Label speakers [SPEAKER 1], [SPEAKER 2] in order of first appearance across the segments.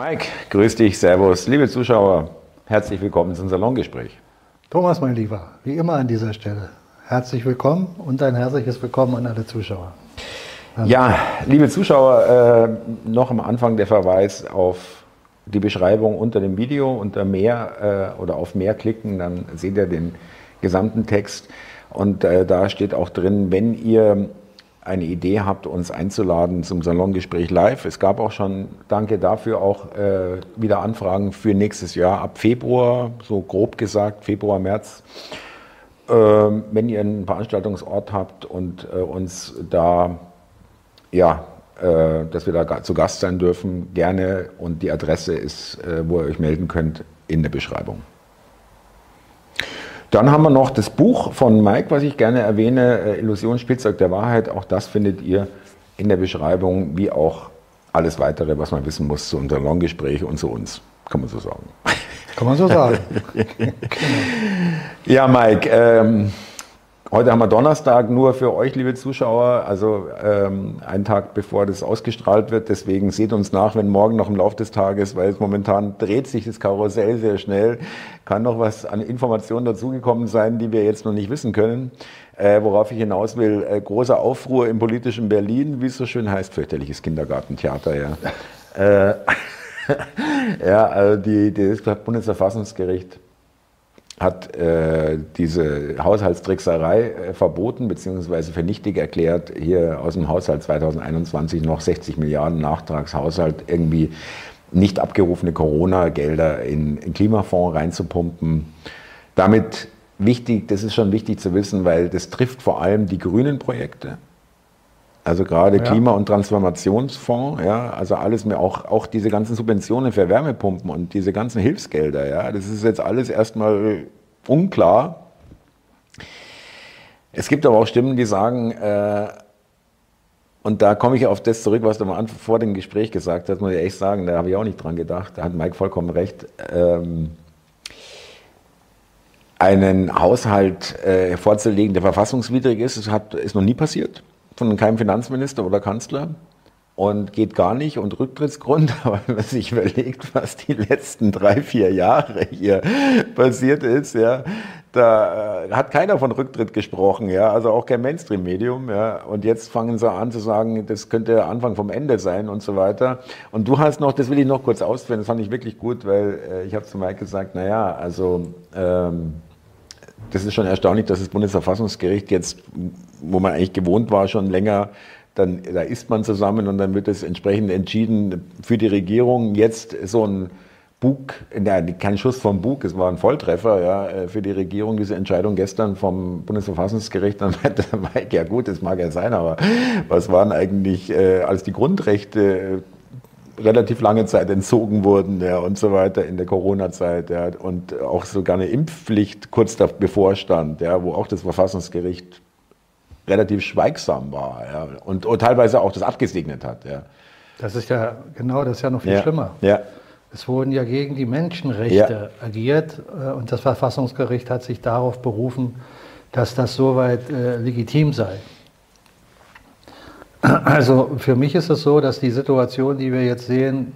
[SPEAKER 1] Mike, grüß dich, Servus. Liebe Zuschauer, herzlich willkommen zum Salongespräch.
[SPEAKER 2] Thomas, mein Lieber, wie immer an dieser Stelle. Herzlich willkommen und ein herzliches Willkommen an alle Zuschauer.
[SPEAKER 1] Ja, liebe Zuschauer, äh, noch am Anfang der Verweis auf die Beschreibung unter dem Video, unter mehr äh, oder auf mehr klicken, dann seht ihr den gesamten Text. Und äh, da steht auch drin, wenn ihr eine Idee habt, uns einzuladen zum Salongespräch live. Es gab auch schon, danke dafür, auch äh, wieder Anfragen für nächstes Jahr ab Februar, so grob gesagt, Februar, März. Äh, wenn ihr einen Veranstaltungsort habt und äh, uns da, ja, äh, dass wir da zu Gast sein dürfen, gerne. Und die Adresse ist, äh, wo ihr euch melden könnt, in der Beschreibung. Dann haben wir noch das Buch von Mike, was ich gerne erwähne, äh, Illusion Spielzeug der Wahrheit. Auch das findet ihr in der Beschreibung, wie auch alles weitere, was man wissen muss zu unserem Longgespräch und zu uns. Kann man so sagen.
[SPEAKER 2] Kann man so sagen.
[SPEAKER 1] ja, Mike, ähm, Heute haben wir Donnerstag nur für euch, liebe Zuschauer, also ähm, einen Tag bevor das ausgestrahlt wird. Deswegen seht uns nach, wenn morgen noch im Laufe des Tages, weil es momentan dreht sich das Karussell sehr schnell, kann noch was an Informationen dazugekommen sein, die wir jetzt noch nicht wissen können. Äh, worauf ich hinaus will, äh, großer Aufruhr im politischen Berlin, wie es so schön heißt, fürchterliches Kindergartentheater, ja. äh, ja, also die, das Bundesverfassungsgericht hat äh, diese Haushaltstrickserei äh, verboten bzw. für nichtig erklärt, hier aus dem Haushalt 2021 noch 60 Milliarden Nachtragshaushalt irgendwie nicht abgerufene Corona-Gelder in, in Klimafonds reinzupumpen. Damit wichtig, das ist schon wichtig zu wissen, weil das trifft vor allem die grünen Projekte. Also gerade ja. Klima- und Transformationsfonds, ja, also alles mehr, auch, auch diese ganzen Subventionen für Wärmepumpen und diese ganzen Hilfsgelder, ja, das ist jetzt alles erstmal unklar. Es gibt aber auch Stimmen, die sagen, äh, und da komme ich auf das zurück, was du mal vor dem Gespräch gesagt hast, muss ich echt sagen, da habe ich auch nicht dran gedacht, da hat Mike vollkommen recht. Ähm, einen Haushalt äh, vorzulegen, der verfassungswidrig ist, das hat, ist noch nie passiert von keinem Finanzminister oder Kanzler und geht gar nicht und Rücktrittsgrund, aber wenn man sich überlegt, was die letzten drei, vier Jahre hier passiert ist, ja, da äh, hat keiner von Rücktritt gesprochen, ja, also auch kein Mainstream-Medium, ja, und jetzt fangen sie an zu sagen, das könnte der Anfang vom Ende sein und so weiter. Und du hast noch, das will ich noch kurz ausführen, das fand ich wirklich gut, weil äh, ich habe zu Mike gesagt, naja, also ähm, das ist schon erstaunlich, dass das Bundesverfassungsgericht jetzt, wo man eigentlich gewohnt war, schon länger, dann, da ist man zusammen und dann wird es entsprechend entschieden für die Regierung. Jetzt so ein Bug, ja, kein Schuss vom Bug, es war ein Volltreffer ja, äh, für die Regierung, diese Entscheidung gestern vom Bundesverfassungsgericht. Dann meinte Mike, ja gut, das mag ja sein, aber was waren eigentlich, äh, als die Grundrechte relativ lange Zeit entzogen wurden ja, und so weiter in der Corona-Zeit ja, und auch sogar eine Impfpflicht kurz davor stand, ja, wo auch das Verfassungsgericht relativ schweigsam war ja, und, und teilweise auch das abgesegnet hat. Ja.
[SPEAKER 2] Das ist ja genau, das ist ja noch viel
[SPEAKER 1] ja,
[SPEAKER 2] schlimmer.
[SPEAKER 1] Ja.
[SPEAKER 2] Es wurden ja gegen die Menschenrechte ja. agiert äh, und das Verfassungsgericht hat sich darauf berufen, dass das soweit äh, legitim sei. Also für mich ist es so, dass die Situation, die wir jetzt sehen,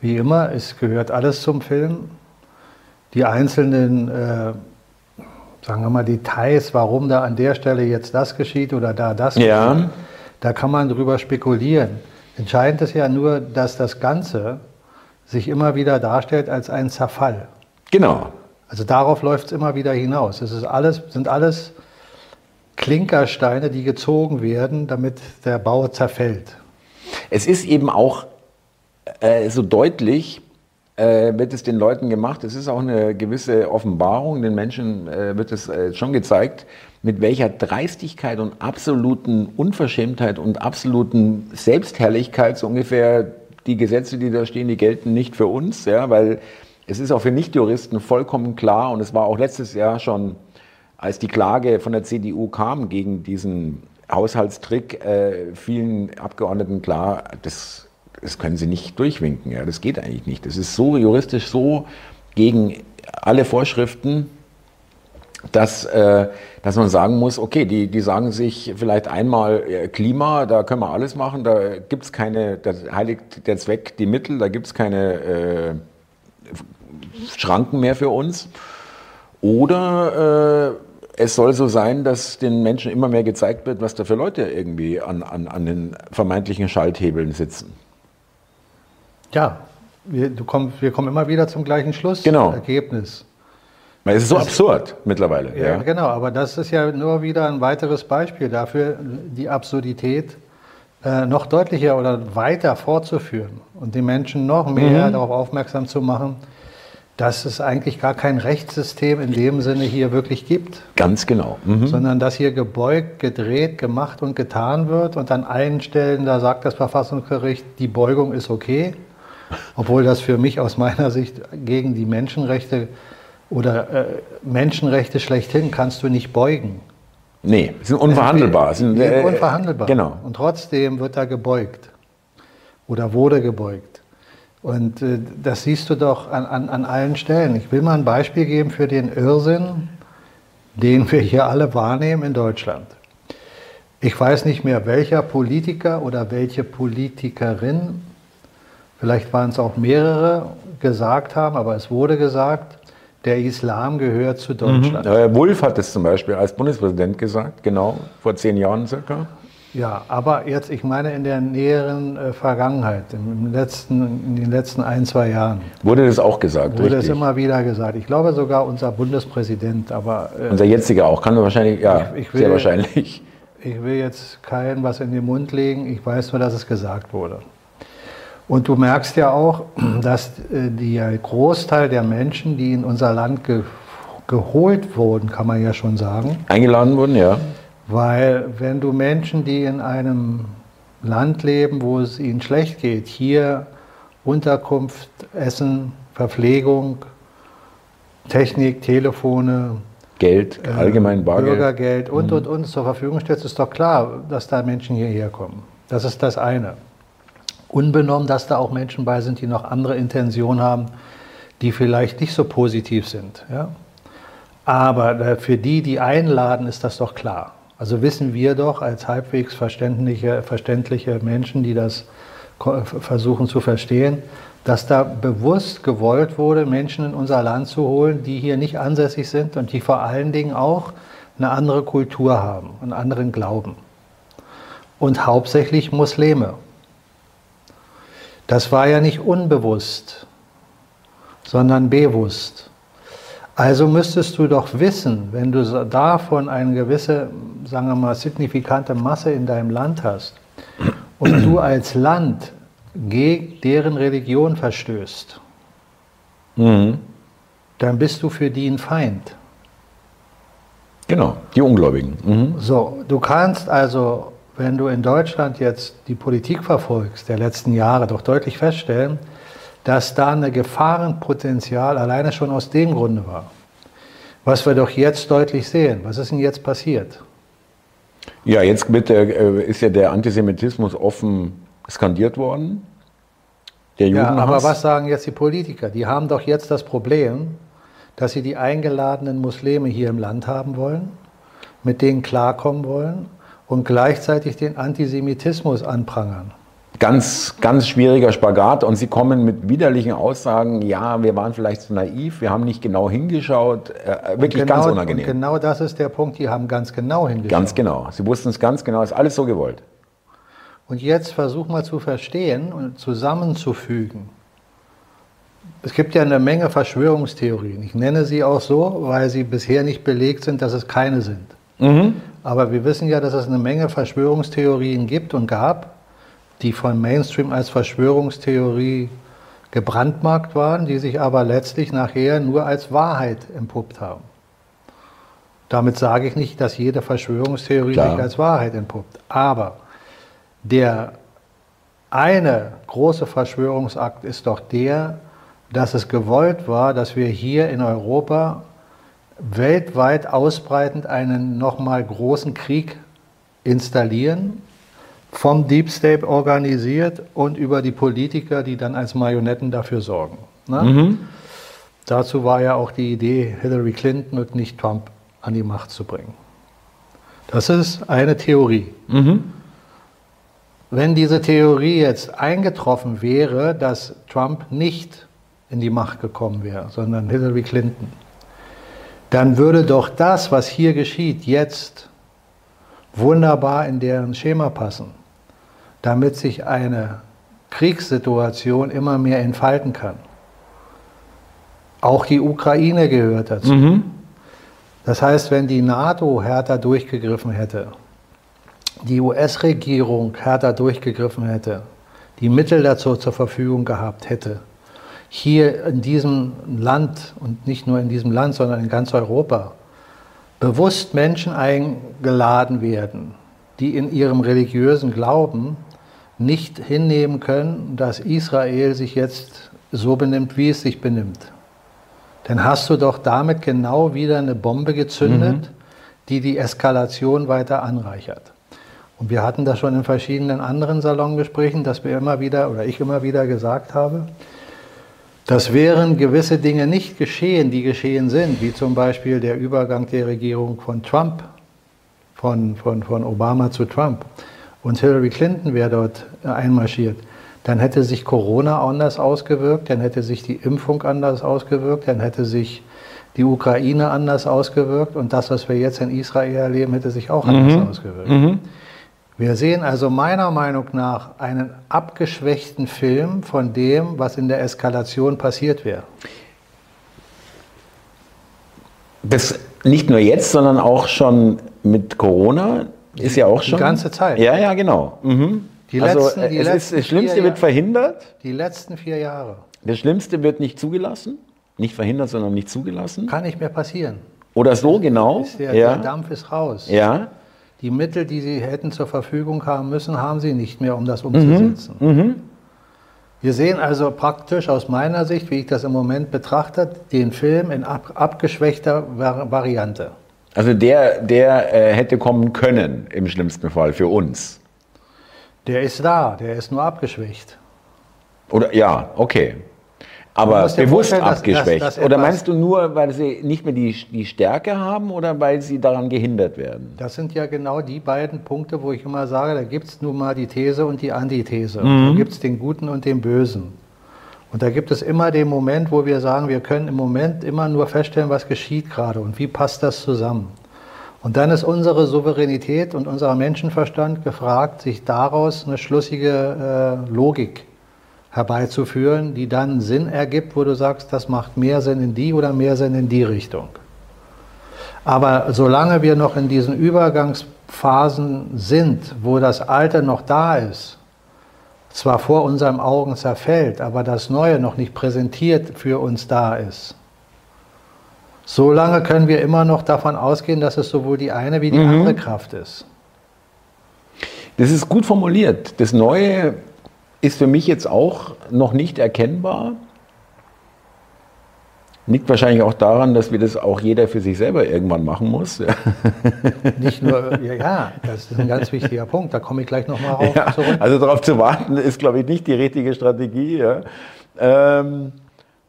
[SPEAKER 2] wie immer, es gehört alles zum Film. Die einzelnen, äh, sagen wir mal, Details, warum da an der Stelle jetzt das geschieht oder da das
[SPEAKER 1] ja.
[SPEAKER 2] geschieht, da kann man drüber spekulieren. Entscheidend ist ja nur, dass das Ganze sich immer wieder darstellt als ein Zerfall.
[SPEAKER 1] Genau.
[SPEAKER 2] Also darauf läuft es immer wieder hinaus. Es ist alles, sind alles Klinkersteine, die gezogen werden, damit der Bau zerfällt.
[SPEAKER 1] Es ist eben auch äh, so deutlich, äh, wird es den Leuten gemacht. Es ist auch eine gewisse Offenbarung. Den Menschen äh, wird es äh, schon gezeigt, mit welcher Dreistigkeit und absoluten Unverschämtheit und absoluten Selbstherrlichkeit so ungefähr die Gesetze, die da stehen, die gelten nicht für uns, ja, weil es ist auch für Nichtjuristen vollkommen klar und es war auch letztes Jahr schon als die Klage von der CDU kam gegen diesen Haushaltstrick, äh, vielen Abgeordneten klar, das, das können sie nicht durchwinken. Ja, das geht eigentlich nicht. Das ist so juristisch so gegen alle Vorschriften, dass, äh, dass man sagen muss, okay, die, die sagen sich vielleicht einmal äh, Klima, da können wir alles machen, da gibt es keine, da heiligt der Zweck die Mittel, da gibt es keine äh, Schranken mehr für uns. Oder äh, es soll so sein, dass den Menschen immer mehr gezeigt wird, was da für Leute irgendwie an, an, an den vermeintlichen Schalthebeln sitzen.
[SPEAKER 2] Ja, wir, komm, wir kommen immer wieder zum gleichen Schluss.
[SPEAKER 1] Genau.
[SPEAKER 2] Ergebnis.
[SPEAKER 1] Weil es ist so das, absurd mittlerweile.
[SPEAKER 2] Ja, ja, genau, aber das ist ja nur wieder ein weiteres Beispiel dafür, die Absurdität äh, noch deutlicher oder weiter fortzuführen und die Menschen noch mehr mhm. darauf aufmerksam zu machen, dass es eigentlich gar kein Rechtssystem in dem Sinne hier wirklich gibt.
[SPEAKER 1] Ganz genau.
[SPEAKER 2] Mhm. Sondern dass hier gebeugt, gedreht, gemacht und getan wird und an allen Stellen, da sagt das Verfassungsgericht, die Beugung ist okay, obwohl das für mich aus meiner Sicht gegen die Menschenrechte oder äh, Menschenrechte schlechthin kannst du nicht beugen.
[SPEAKER 1] Nee, sind unverhandelbar.
[SPEAKER 2] Sind,
[SPEAKER 1] äh,
[SPEAKER 2] unverhandelbar.
[SPEAKER 1] Genau.
[SPEAKER 2] Und trotzdem wird da gebeugt oder wurde gebeugt. Und äh, das siehst du doch an, an, an allen Stellen. Ich will mal ein Beispiel geben für den Irrsinn, den wir hier alle wahrnehmen in Deutschland. Ich weiß nicht mehr, welcher Politiker oder welche Politikerin, vielleicht waren es auch mehrere, gesagt haben, aber es wurde gesagt, der Islam gehört zu Deutschland.
[SPEAKER 1] Mhm. Wulff hat es zum Beispiel als Bundespräsident gesagt, genau, vor zehn Jahren circa.
[SPEAKER 2] Ja, aber jetzt, ich meine in der näheren äh, Vergangenheit, im letzten, in den letzten ein, zwei Jahren.
[SPEAKER 1] Wurde das auch gesagt?
[SPEAKER 2] Wurde es immer wieder gesagt. Ich glaube sogar unser Bundespräsident, aber.
[SPEAKER 1] Äh, unser jetziger auch, kann wahrscheinlich, ja, ich, ich will, sehr wahrscheinlich.
[SPEAKER 2] Ich will jetzt keinen was in den Mund legen, ich weiß nur, dass es gesagt wurde. Und du merkst ja auch, dass äh, der Großteil der Menschen, die in unser Land ge geholt wurden, kann man ja schon sagen.
[SPEAKER 1] Eingeladen wurden, ja
[SPEAKER 2] weil wenn du Menschen, die in einem Land leben, wo es ihnen schlecht geht, hier Unterkunft, Essen, Verpflegung, Technik, Telefone,
[SPEAKER 1] Geld, äh, allgemein Bargeld,
[SPEAKER 2] Bürgergeld und, mhm. und, und zur Verfügung stellst, ist doch klar, dass da Menschen hierher kommen. Das ist das eine. Unbenommen, dass da auch Menschen bei sind, die noch andere Intentionen haben, die vielleicht nicht so positiv sind. Ja? Aber für die, die einladen, ist das doch klar. Also wissen wir doch als halbwegs verständliche, verständliche Menschen, die das versuchen zu verstehen, dass da bewusst gewollt wurde, Menschen in unser Land zu holen, die hier nicht ansässig sind und die vor allen Dingen auch eine andere Kultur haben, einen anderen Glauben. Und hauptsächlich Muslime. Das war ja nicht unbewusst, sondern bewusst. Also müsstest du doch wissen, wenn du davon eine gewisse, sagen wir mal, signifikante Masse in deinem Land hast und du als Land gegen deren Religion verstößt, mhm. dann bist du für die ein Feind.
[SPEAKER 1] Genau, die Ungläubigen.
[SPEAKER 2] Mhm. So, du kannst also, wenn du in Deutschland jetzt die Politik verfolgst der letzten Jahre, doch deutlich feststellen, dass da ein Gefahrenpotenzial alleine schon aus dem Grunde war. Was wir doch jetzt deutlich sehen. Was ist denn jetzt passiert?
[SPEAKER 1] Ja, jetzt der, äh, ist ja der Antisemitismus offen skandiert worden.
[SPEAKER 2] Der ja, aber was sagen jetzt die Politiker? Die haben doch jetzt das Problem, dass sie die eingeladenen Muslime hier im Land haben wollen, mit denen klarkommen wollen und gleichzeitig den Antisemitismus anprangern
[SPEAKER 1] ganz, ganz schwieriger Spagat und sie kommen mit widerlichen Aussagen, ja, wir waren vielleicht zu naiv, wir haben nicht genau hingeschaut, äh, wirklich
[SPEAKER 2] genau,
[SPEAKER 1] ganz unangenehm.
[SPEAKER 2] genau das ist der Punkt, die haben ganz genau hingeschaut.
[SPEAKER 1] Ganz genau, sie wussten es ganz genau, ist alles so gewollt.
[SPEAKER 2] Und jetzt versuch mal zu verstehen und zusammenzufügen. Es gibt ja eine Menge Verschwörungstheorien. Ich nenne sie auch so, weil sie bisher nicht belegt sind, dass es keine sind. Mhm. Aber wir wissen ja, dass es eine Menge Verschwörungstheorien gibt und gab die von Mainstream als Verschwörungstheorie gebrandmarkt waren, die sich aber letztlich nachher nur als Wahrheit entpuppt haben. Damit sage ich nicht, dass jede Verschwörungstheorie Klar. sich als Wahrheit entpuppt. Aber der eine große Verschwörungsakt ist doch der, dass es gewollt war, dass wir hier in Europa weltweit ausbreitend einen nochmal großen Krieg installieren, vom Deep State organisiert und über die Politiker, die dann als Marionetten dafür sorgen. Ne? Mhm. Dazu war ja auch die Idee Hillary Clinton und nicht Trump an die Macht zu bringen. Das ist eine Theorie. Mhm. Wenn diese Theorie jetzt eingetroffen wäre, dass Trump nicht in die Macht gekommen wäre, sondern Hillary Clinton, dann würde doch das, was hier geschieht, jetzt wunderbar in deren Schema passen, damit sich eine Kriegssituation immer mehr entfalten kann. Auch die Ukraine gehört dazu. Mhm. Das heißt, wenn die NATO härter durchgegriffen hätte, die US-Regierung härter durchgegriffen hätte, die Mittel dazu zur Verfügung gehabt hätte, hier in diesem Land und nicht nur in diesem Land, sondern in ganz Europa, bewusst Menschen eingeladen werden, die in ihrem religiösen Glauben nicht hinnehmen können, dass Israel sich jetzt so benimmt, wie es sich benimmt. Dann hast du doch damit genau wieder eine Bombe gezündet, mhm. die die Eskalation weiter anreichert. Und wir hatten das schon in verschiedenen anderen Salongesprächen, dass wir immer wieder oder ich immer wieder gesagt habe, dass wären gewisse Dinge nicht geschehen, die geschehen sind, wie zum Beispiel der Übergang der Regierung von Trump, von, von, von Obama zu Trump, und Hillary Clinton wäre dort einmarschiert, dann hätte sich Corona anders ausgewirkt, dann hätte sich die Impfung anders ausgewirkt, dann hätte sich die Ukraine anders ausgewirkt und das, was wir jetzt in Israel erleben, hätte sich auch anders mhm. ausgewirkt. Mhm. Wir sehen also meiner Meinung nach einen abgeschwächten Film von dem, was in der Eskalation passiert wäre.
[SPEAKER 1] Das nicht nur jetzt, sondern auch schon mit Corona ist ja auch schon.
[SPEAKER 2] Die ganze Zeit.
[SPEAKER 1] Ja, ja, genau. Mhm.
[SPEAKER 2] Die also, letzten, also, die
[SPEAKER 1] ist, das Schlimmste wird verhindert.
[SPEAKER 2] Die letzten vier Jahre.
[SPEAKER 1] Das Schlimmste wird nicht zugelassen. Nicht verhindert, sondern nicht zugelassen.
[SPEAKER 2] Kann nicht mehr passieren.
[SPEAKER 1] Oder so, genau.
[SPEAKER 2] Der, ja. der Dampf ist raus.
[SPEAKER 1] Ja.
[SPEAKER 2] Die Mittel, die sie hätten zur Verfügung haben müssen, haben sie nicht mehr, um das umzusetzen. Mhm. Mhm. Wir sehen also praktisch aus meiner Sicht, wie ich das im Moment betrachte, den Film in ab, abgeschwächter Variante.
[SPEAKER 1] Also der, der äh, hätte kommen können im schlimmsten Fall für uns.
[SPEAKER 2] Der ist da, der ist nur abgeschwächt.
[SPEAKER 1] Oder ja, okay aber bewusst abgeschwächt. Dass, dass oder meinst du nur, weil sie nicht mehr die, die Stärke haben oder weil sie daran gehindert werden?
[SPEAKER 2] Das sind ja genau die beiden Punkte, wo ich immer sage, da gibt es nun mal die These und die Antithese. Mhm. Da gibt es den Guten und den Bösen. Und da gibt es immer den Moment, wo wir sagen, wir können im Moment immer nur feststellen, was geschieht gerade und wie passt das zusammen. Und dann ist unsere Souveränität und unser Menschenverstand gefragt, sich daraus eine schlussige äh, Logik herbeizuführen, die dann Sinn ergibt, wo du sagst, das macht mehr Sinn in die oder mehr Sinn in die Richtung. Aber solange wir noch in diesen Übergangsphasen sind, wo das Alte noch da ist, zwar vor unseren Augen zerfällt, aber das Neue noch nicht präsentiert für uns da ist, solange können wir immer noch davon ausgehen, dass es sowohl die eine wie die mhm. andere Kraft ist.
[SPEAKER 1] Das ist gut formuliert. Das Neue ist für mich jetzt auch noch nicht erkennbar. Liegt wahrscheinlich auch daran, dass wir das auch jeder für sich selber irgendwann machen muss.
[SPEAKER 2] Nicht nur, ja, ja, das ist ein ganz wichtiger Punkt, da komme ich gleich nochmal rauf
[SPEAKER 1] ja, zurück. Also darauf zu warten, ist, glaube ich, nicht die richtige Strategie. Ja. Ähm,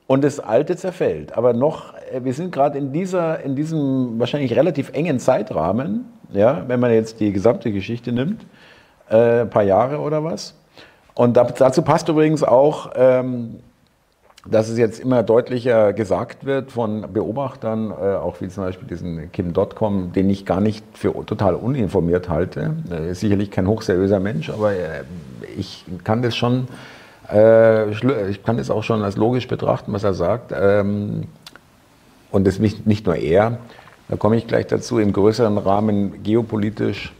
[SPEAKER 1] und das Alte zerfällt. Aber noch, äh, wir sind gerade in, in diesem wahrscheinlich relativ engen Zeitrahmen, ja, wenn man jetzt die gesamte Geschichte nimmt, äh, ein paar Jahre oder was. Und dazu passt übrigens auch, ähm, dass es jetzt immer deutlicher gesagt wird von Beobachtern, äh, auch wie zum Beispiel diesen Kim Dotcom, den ich gar nicht für total uninformiert halte. Er ist sicherlich kein hochseriöser Mensch, aber äh, ich kann das schon, äh, ich kann das auch schon als logisch betrachten, was er sagt. Ähm, und das nicht, nicht nur er, da komme ich gleich dazu, im größeren Rahmen geopolitisch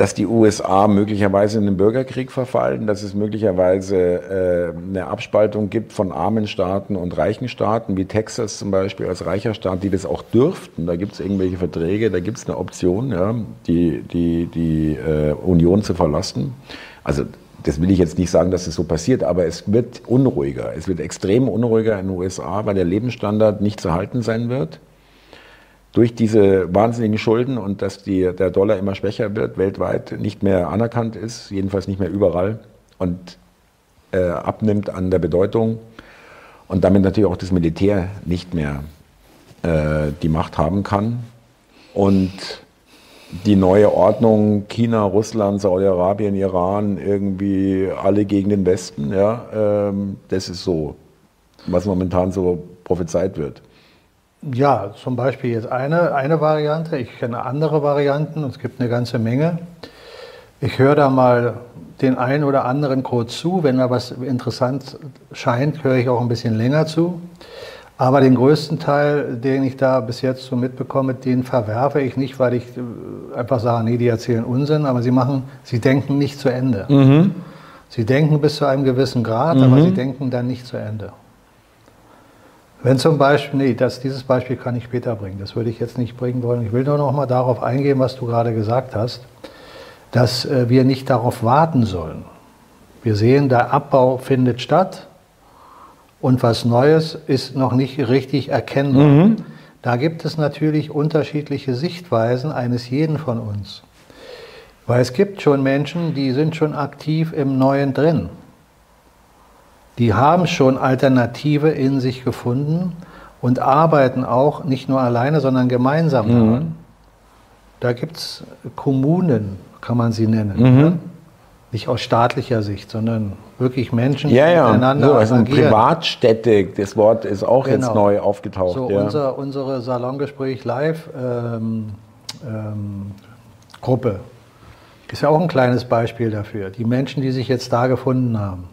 [SPEAKER 1] dass die USA möglicherweise in den Bürgerkrieg verfallen, dass es möglicherweise äh, eine Abspaltung gibt von armen Staaten und reichen Staaten, wie Texas zum Beispiel als reicher Staat, die das auch dürften. Da gibt es irgendwelche Verträge, da gibt es eine Option, ja, die, die, die äh, Union zu verlassen. Also das will ich jetzt nicht sagen, dass es so passiert, aber es wird unruhiger. Es wird extrem unruhiger in den USA, weil der Lebensstandard nicht zu halten sein wird durch diese wahnsinnigen Schulden und dass die, der Dollar immer schwächer wird, weltweit nicht mehr anerkannt ist, jedenfalls nicht mehr überall und äh, abnimmt an der Bedeutung und damit natürlich auch das Militär nicht mehr äh, die Macht haben kann. Und die neue Ordnung, China, Russland, Saudi-Arabien, Iran, irgendwie alle gegen den Westen, ja, ähm, das ist so, was momentan so prophezeit wird.
[SPEAKER 2] Ja, zum Beispiel jetzt eine, eine Variante. Ich kenne andere Varianten und es gibt eine ganze Menge. Ich höre da mal den einen oder anderen kurz zu. Wenn da was interessant scheint, höre ich auch ein bisschen länger zu. Aber den größten Teil, den ich da bis jetzt so mitbekomme, den verwerfe ich nicht, weil ich äh, einfach sage, nee, die erzählen Unsinn, aber sie machen, sie denken nicht zu Ende. Mhm. Sie denken bis zu einem gewissen Grad, mhm. aber sie denken dann nicht zu Ende. Wenn zum Beispiel, nee, das, dieses Beispiel kann ich später bringen, das würde ich jetzt nicht bringen wollen. Ich will nur noch mal darauf eingehen, was du gerade gesagt hast, dass äh, wir nicht darauf warten sollen. Wir sehen, der Abbau findet statt und was Neues ist noch nicht richtig erkennbar. Mhm. Da gibt es natürlich unterschiedliche Sichtweisen eines jeden von uns. Weil es gibt schon Menschen, die sind schon aktiv im Neuen drin. Die haben schon Alternative in sich gefunden und arbeiten auch nicht nur alleine, sondern gemeinsam mhm. daran. Da gibt es Kommunen, kann man sie nennen. Mhm. Ne? Nicht aus staatlicher Sicht, sondern wirklich Menschen,
[SPEAKER 1] ja, ja. miteinander so, also agieren. Privatstädte, das Wort ist auch genau. jetzt neu aufgetaucht.
[SPEAKER 2] So ja. unser, unsere Salongespräch Live ähm, ähm, Gruppe ist ja auch ein kleines Beispiel dafür. Die Menschen, die sich jetzt da gefunden haben,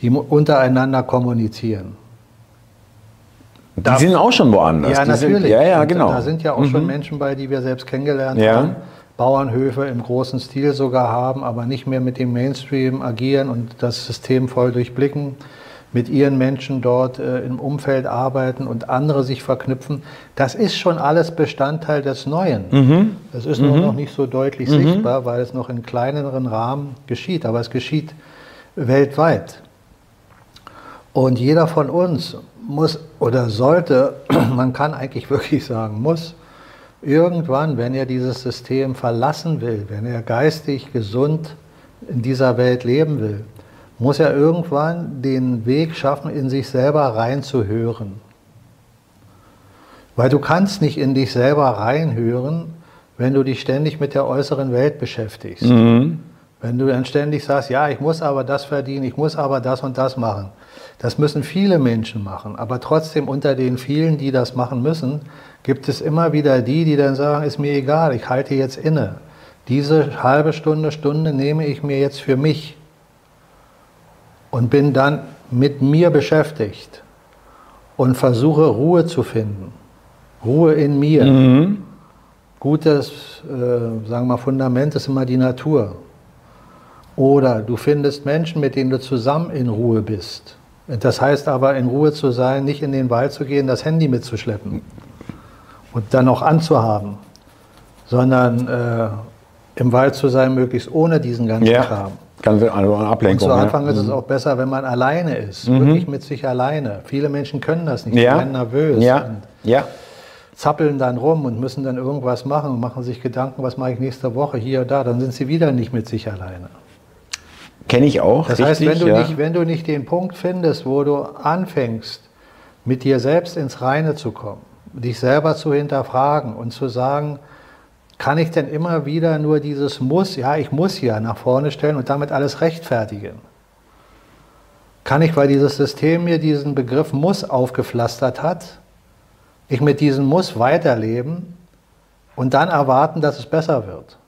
[SPEAKER 2] die untereinander kommunizieren.
[SPEAKER 1] Die da, sind auch schon woanders.
[SPEAKER 2] Ja,
[SPEAKER 1] die
[SPEAKER 2] natürlich.
[SPEAKER 1] Sind, ja, ja, genau.
[SPEAKER 2] Da sind ja auch mhm. schon Menschen bei, die wir selbst kennengelernt ja. haben. Bauernhöfe im großen Stil sogar haben, aber nicht mehr mit dem Mainstream agieren und das System voll durchblicken, mit ihren Menschen dort äh, im Umfeld arbeiten und andere sich verknüpfen. Das ist schon alles Bestandteil des Neuen. Mhm. Das ist mhm. nur noch nicht so deutlich mhm. sichtbar, weil es noch in kleineren Rahmen geschieht, aber es geschieht weltweit. Und jeder von uns muss oder sollte, man kann eigentlich wirklich sagen, muss, irgendwann, wenn er dieses System verlassen will, wenn er geistig gesund in dieser Welt leben will, muss er irgendwann den Weg schaffen, in sich selber reinzuhören. Weil du kannst nicht in dich selber reinhören, wenn du dich ständig mit der äußeren Welt beschäftigst. Mhm. Wenn du dann ständig sagst, ja, ich muss aber das verdienen, ich muss aber das und das machen. Das müssen viele Menschen machen, aber trotzdem unter den vielen, die das machen müssen, gibt es immer wieder die, die dann sagen, ist mir egal, ich halte jetzt inne. Diese halbe Stunde, Stunde nehme ich mir jetzt für mich und bin dann mit mir beschäftigt und versuche Ruhe zu finden. Ruhe in mir. Mhm. Gutes, äh, sagen wir mal, Fundament ist immer die Natur. Oder du findest Menschen, mit denen du zusammen in Ruhe bist. Das heißt aber, in Ruhe zu sein, nicht in den Wald zu gehen, das Handy mitzuschleppen und dann auch anzuhaben, sondern äh, im Wald zu sein, möglichst ohne diesen ganzen ja. Kram.
[SPEAKER 1] Ganz also Ablenkung.
[SPEAKER 2] Und zu Anfang ja. ist es mhm. auch besser, wenn man alleine ist, mhm. wirklich mit sich alleine. Viele Menschen können das nicht,
[SPEAKER 1] ja.
[SPEAKER 2] werden nervös
[SPEAKER 1] ja. und
[SPEAKER 2] ja. zappeln dann rum und müssen dann irgendwas machen und machen sich Gedanken, was mache ich nächste Woche hier und da. Dann sind sie wieder nicht mit sich alleine.
[SPEAKER 1] Kenne ich auch.
[SPEAKER 2] Das richtig, heißt, wenn du, nicht, wenn du nicht den Punkt findest, wo du anfängst, mit dir selbst ins Reine zu kommen, dich selber zu hinterfragen und zu sagen, kann ich denn immer wieder nur dieses Muss, ja, ich muss ja nach vorne stellen und damit alles rechtfertigen? Kann ich, weil dieses System mir diesen Begriff Muss aufgepflastert hat, ich mit diesem Muss weiterleben und dann erwarten, dass es besser wird?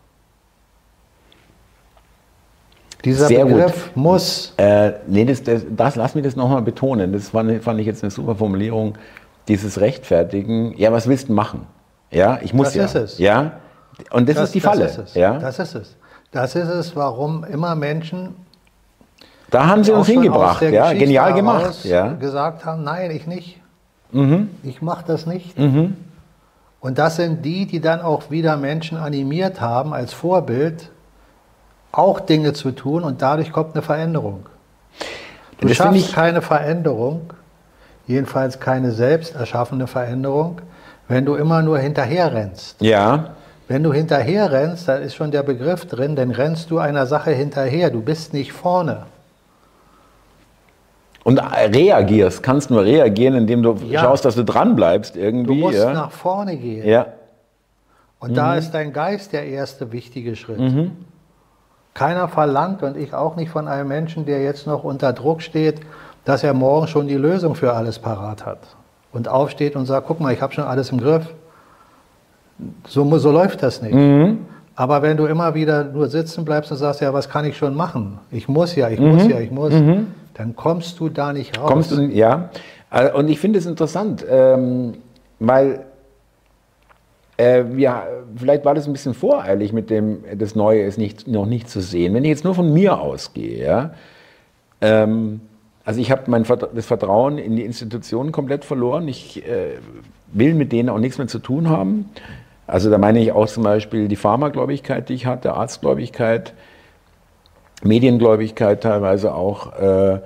[SPEAKER 2] Dieser Sehr Begriff gut. muss.
[SPEAKER 1] Äh, nee, das, das, das, lass mich das nochmal betonen. Das fand, fand ich jetzt eine super Formulierung dieses Rechtfertigen, ja, was willst du machen? Ja, ich muss
[SPEAKER 2] das
[SPEAKER 1] ja.
[SPEAKER 2] Das ist es.
[SPEAKER 1] Ja, und das, das ist die Falle.
[SPEAKER 2] Das ist es.
[SPEAKER 1] Ja?
[SPEAKER 2] Das ist es. Das ist es, warum immer Menschen.
[SPEAKER 1] Da haben sie uns hingebracht, ja, genial gemacht. Ja.
[SPEAKER 2] Gesagt haben, nein, ich nicht. Mhm. Ich mache das nicht. Mhm. Und das sind die, die dann auch wieder Menschen animiert haben, als Vorbild auch Dinge zu tun und dadurch kommt eine Veränderung. Du das schaffst keine Veränderung, jedenfalls keine selbst erschaffene Veränderung, wenn du immer nur hinterher rennst.
[SPEAKER 1] Ja.
[SPEAKER 2] Wenn du hinterher rennst, da ist schon der Begriff drin, dann rennst du einer Sache hinterher, du bist nicht vorne.
[SPEAKER 1] Und reagierst, kannst nur reagieren, indem du
[SPEAKER 2] Ja.
[SPEAKER 1] schaust, dass du dran bleibst
[SPEAKER 2] Du
[SPEAKER 1] irgendwie.
[SPEAKER 2] musst
[SPEAKER 1] ja.
[SPEAKER 2] nach vorne gehen.
[SPEAKER 1] ja.
[SPEAKER 2] Und da ist dein Geist der erste wichtige Schritt. Keiner verlangt, und ich auch nicht von einem Menschen, der jetzt noch unter Druck steht, dass er morgen schon die Lösung für alles parat hat. Und aufsteht und sagt, guck mal, ich habe schon alles im Griff. So, so läuft das nicht. Aber wenn du immer wieder nur sitzen bleibst und sagst, ja, was kann ich schon machen? Ich muss ja, ich muss ja, ich muss, dann kommst du da nicht raus.
[SPEAKER 1] Kommst du, ja. Äh, Und ich finde es interessant, ähm, weil äh, wir, vielleicht war das ein bisschen voreilig mit dem, das Neue ist nicht, noch nicht zu sehen. Wenn ich jetzt nur von mir ausgehe, ja, ähm, also ich habe das Vertrauen in die Institutionen komplett verloren. Ich äh, will mit denen auch nichts mehr zu tun haben. Also da meine ich auch zum Beispiel die Pharmagläubigkeit, die ich hatte, Arztgläubigkeit, Mediengläubigkeit teilweise auch, äh, äh,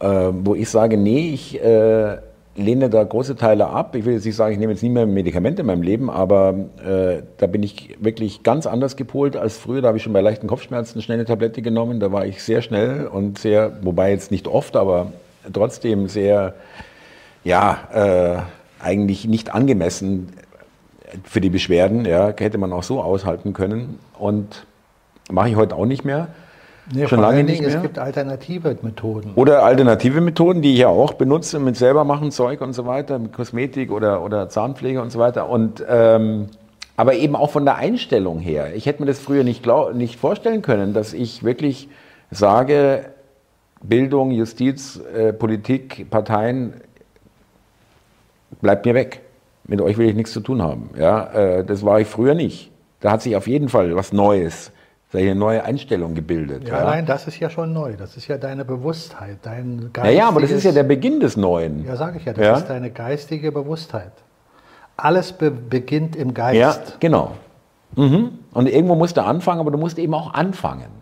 [SPEAKER 1] wo ich sage, nee, ich äh, lehne da große Teile ab. Ich will jetzt nicht sagen, ich nehme jetzt nie mehr Medikamente in meinem Leben, aber äh, da bin ich wirklich ganz anders gepolt als früher. Da habe ich schon bei leichten Kopfschmerzen schnell eine Tablette genommen. Da war ich sehr schnell und sehr, wobei jetzt nicht oft, aber trotzdem sehr, ja, äh, eigentlich nicht angemessen für die Beschwerden. Ja, hätte man auch so aushalten können und mache ich heute auch nicht mehr.
[SPEAKER 2] Nee,
[SPEAKER 1] schon lange nicht mehr.
[SPEAKER 2] Es gibt alternative Methoden.
[SPEAKER 1] Oder alternative Methoden, die ich ja auch benutze mit selber machen Zeug und so weiter, mit Kosmetik oder, oder Zahnpflege und so weiter. Und, ähm, aber eben auch von der Einstellung her. Ich hätte mir das früher nicht, glaub, nicht vorstellen können, dass ich wirklich sage, Bildung, Justiz, äh, Politik, Parteien, bleibt mir weg. Mit euch will ich nichts zu tun haben. Ja, äh, das war ich früher nicht. Da hat sich auf jeden Fall was Neues, eine neue Einstellung gebildet.
[SPEAKER 2] Ja, Nein, das ist ja schon neu. Das ist ja deine Bewusstheit, dein
[SPEAKER 1] Ja, ja, aber das ist ja
[SPEAKER 2] geistiges-
[SPEAKER 1] der Beginn des Neuen.
[SPEAKER 2] Ja, sage ich ja, das
[SPEAKER 1] Ja.
[SPEAKER 2] ist deine geistige Bewusstheit. Alles be beginnt im Geist.
[SPEAKER 1] Ja, genau. Mhm. Und irgendwo musst du anfangen, aber du musst eben auch anfangen.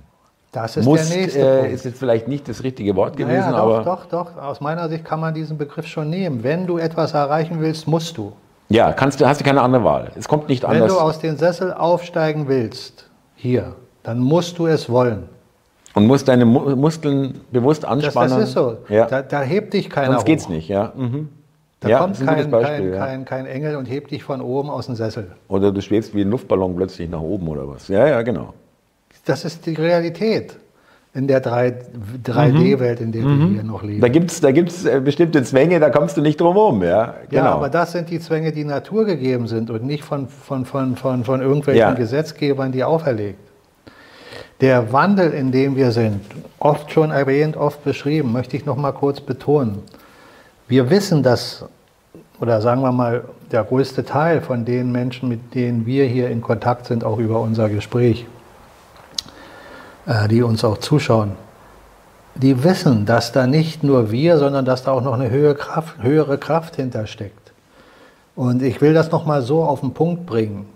[SPEAKER 2] Das ist
[SPEAKER 1] musst,
[SPEAKER 2] der nächste
[SPEAKER 1] äh,
[SPEAKER 2] Punkt.
[SPEAKER 1] ist jetzt vielleicht nicht das richtige Wort gewesen,
[SPEAKER 2] naja, doch,
[SPEAKER 1] aber
[SPEAKER 2] doch, doch. Aus meiner Sicht kann man diesen Begriff schon nehmen. Wenn du etwas erreichen willst, musst du.
[SPEAKER 1] ja, kannst du, hast du keine andere Wahl. Es kommt nicht
[SPEAKER 2] Wenn
[SPEAKER 1] anders.
[SPEAKER 2] du aus den Sessel aufsteigen willst, hier, dann musst du es wollen.
[SPEAKER 1] und musst deine Mu Muskeln bewusst
[SPEAKER 2] Das,
[SPEAKER 1] anspannen.
[SPEAKER 2] das ist so.
[SPEAKER 1] Ja.
[SPEAKER 2] Da, da hebt dich keiner
[SPEAKER 1] Sonst geht's
[SPEAKER 2] hoch.
[SPEAKER 1] nicht, ja. Mhm.
[SPEAKER 2] Da
[SPEAKER 1] ja,
[SPEAKER 2] kommt kein,
[SPEAKER 1] Beispiel,
[SPEAKER 2] kein,
[SPEAKER 1] ja.
[SPEAKER 2] kein, kein Engel und hebt dich von oben aus dem Sessel.
[SPEAKER 1] Oder du schwebst wie ein Luftballon plötzlich nach oben oder was. Ja, ja, genau.
[SPEAKER 2] Das ist die Realität in der 3 3D-Welt, in der wir hier noch leben.
[SPEAKER 1] Da gibt's da gibt's äh, bestimmte Zwänge, da kommst du nicht drum herum, ja. Genau.
[SPEAKER 2] Ja, aber das sind die Zwänge, die Natur gegeben sind und nicht von, von, von, von, von irgendwelchen
[SPEAKER 1] Ja.
[SPEAKER 2] Gesetzgebern, die auferlegt. Der Wandel, in dem wir sind, oft schon erwähnt, oft beschrieben, möchte ich noch mal kurz betonen. Wir wissen, dass, oder sagen wir mal, der größte Teil von den Menschen, mit denen wir hier in Kontakt sind, auch über unser Gespräch, äh, die uns auch zuschauen, die wissen, dass da nicht nur wir, sondern dass da auch noch eine höhere Kraft, höhere Kraft hintersteckt. Und ich will das nochmal so auf den Punkt bringen.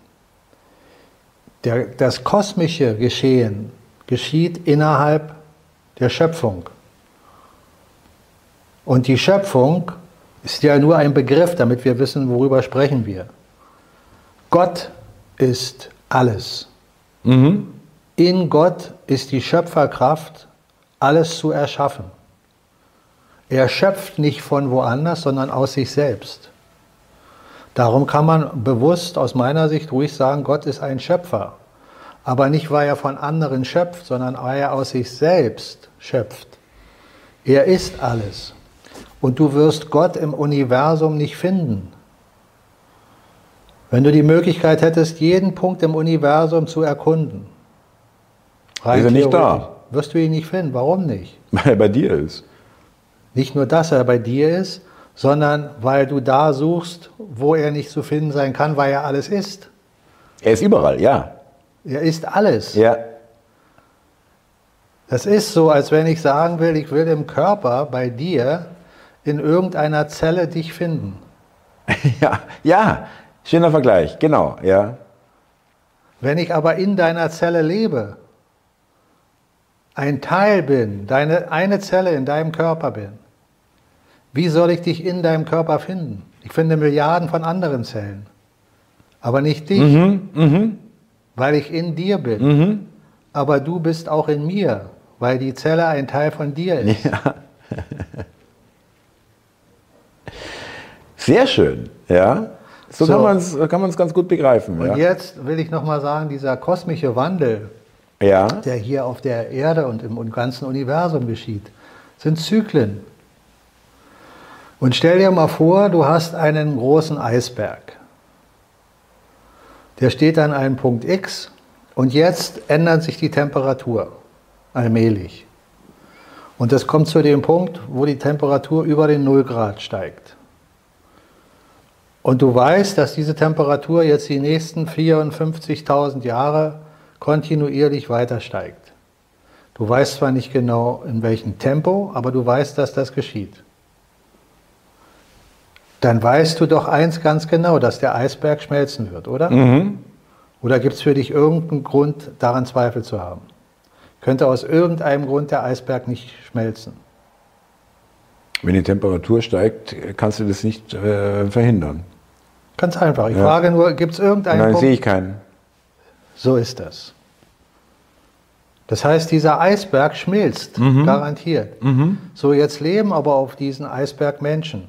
[SPEAKER 2] Der, das kosmische Geschehen geschieht innerhalb der Schöpfung. Und die Schöpfung ist ja nur ein Begriff, damit wir wissen, worüber sprechen wir. Gott ist alles.
[SPEAKER 1] Mhm.
[SPEAKER 2] In Gott ist die Schöpferkraft, alles zu erschaffen. Er schöpft nicht von woanders, sondern aus sich selbst. Darum kann man bewusst aus meiner Sicht ruhig sagen, Gott ist ein Schöpfer. Aber nicht, weil er von anderen schöpft, sondern weil er aus sich selbst schöpft. Er ist alles. Und du wirst Gott im Universum nicht finden. Wenn du die Möglichkeit hättest, jeden Punkt im Universum zu erkunden, rein
[SPEAKER 1] Ist er nicht da?
[SPEAKER 2] wirst du ihn nicht finden. Warum nicht?
[SPEAKER 1] Weil er bei dir ist.
[SPEAKER 2] Nicht nur, dass er bei dir ist, sondern weil du da suchst, wo er nicht zu finden sein kann, weil er alles ist.
[SPEAKER 1] Er ist überall, ja.
[SPEAKER 2] Er ist alles.
[SPEAKER 1] Ja.
[SPEAKER 2] Das ist so, als wenn ich sagen will, ich will im Körper bei dir in irgendeiner Zelle dich finden.
[SPEAKER 1] Ja, ja. Schöner Vergleich, genau, ja.
[SPEAKER 2] Wenn ich aber in deiner Zelle lebe, ein Teil bin, deine, eine Zelle in deinem Körper bin, wie soll ich dich in deinem Körper finden? Ich finde Milliarden von anderen Zellen, aber nicht dich,
[SPEAKER 1] Mhm,
[SPEAKER 2] weil ich in dir bin. Aber du bist auch in mir, weil die Zelle ein Teil von dir ist.
[SPEAKER 1] Sehr schön, ja. So,
[SPEAKER 2] So.
[SPEAKER 1] kann man es ganz gut begreifen.
[SPEAKER 2] Und
[SPEAKER 1] Ja.
[SPEAKER 2] jetzt will ich nochmal sagen, dieser kosmische Wandel,
[SPEAKER 1] ja.
[SPEAKER 2] der hier auf der Erde und im ganzen Universum geschieht, sind Zyklen. Und stell dir mal vor, du hast einen großen Eisberg. Der steht an einem Punkt X und jetzt ändert sich die Temperatur allmählich. Und das kommt zu dem Punkt, wo die Temperatur über den 0 Grad steigt. Und du weißt, dass diese Temperatur jetzt die nächsten 54.000 Jahre kontinuierlich weiter steigt. Du weißt zwar nicht genau in welchem Tempo, aber du weißt, dass das geschieht. Dann weißt du doch eins ganz genau, dass der Eisberg schmelzen wird, oder?
[SPEAKER 1] Mhm.
[SPEAKER 2] Oder gibt es für dich irgendeinen Grund, daran Zweifel zu haben? Könnte aus irgendeinem Grund der Eisberg nicht schmelzen?
[SPEAKER 1] Wenn die Temperatur steigt, kannst du das nicht äh, verhindern.
[SPEAKER 2] Ganz einfach. Ich
[SPEAKER 1] Ja.
[SPEAKER 2] frage nur, gibt es irgendeinen
[SPEAKER 1] Nein,
[SPEAKER 2] Punkt?
[SPEAKER 1] sehe ich keinen.
[SPEAKER 2] So ist das. Das heißt, dieser Eisberg schmilzt, garantiert. So, jetzt leben aber auf diesen Eisberg Menschen.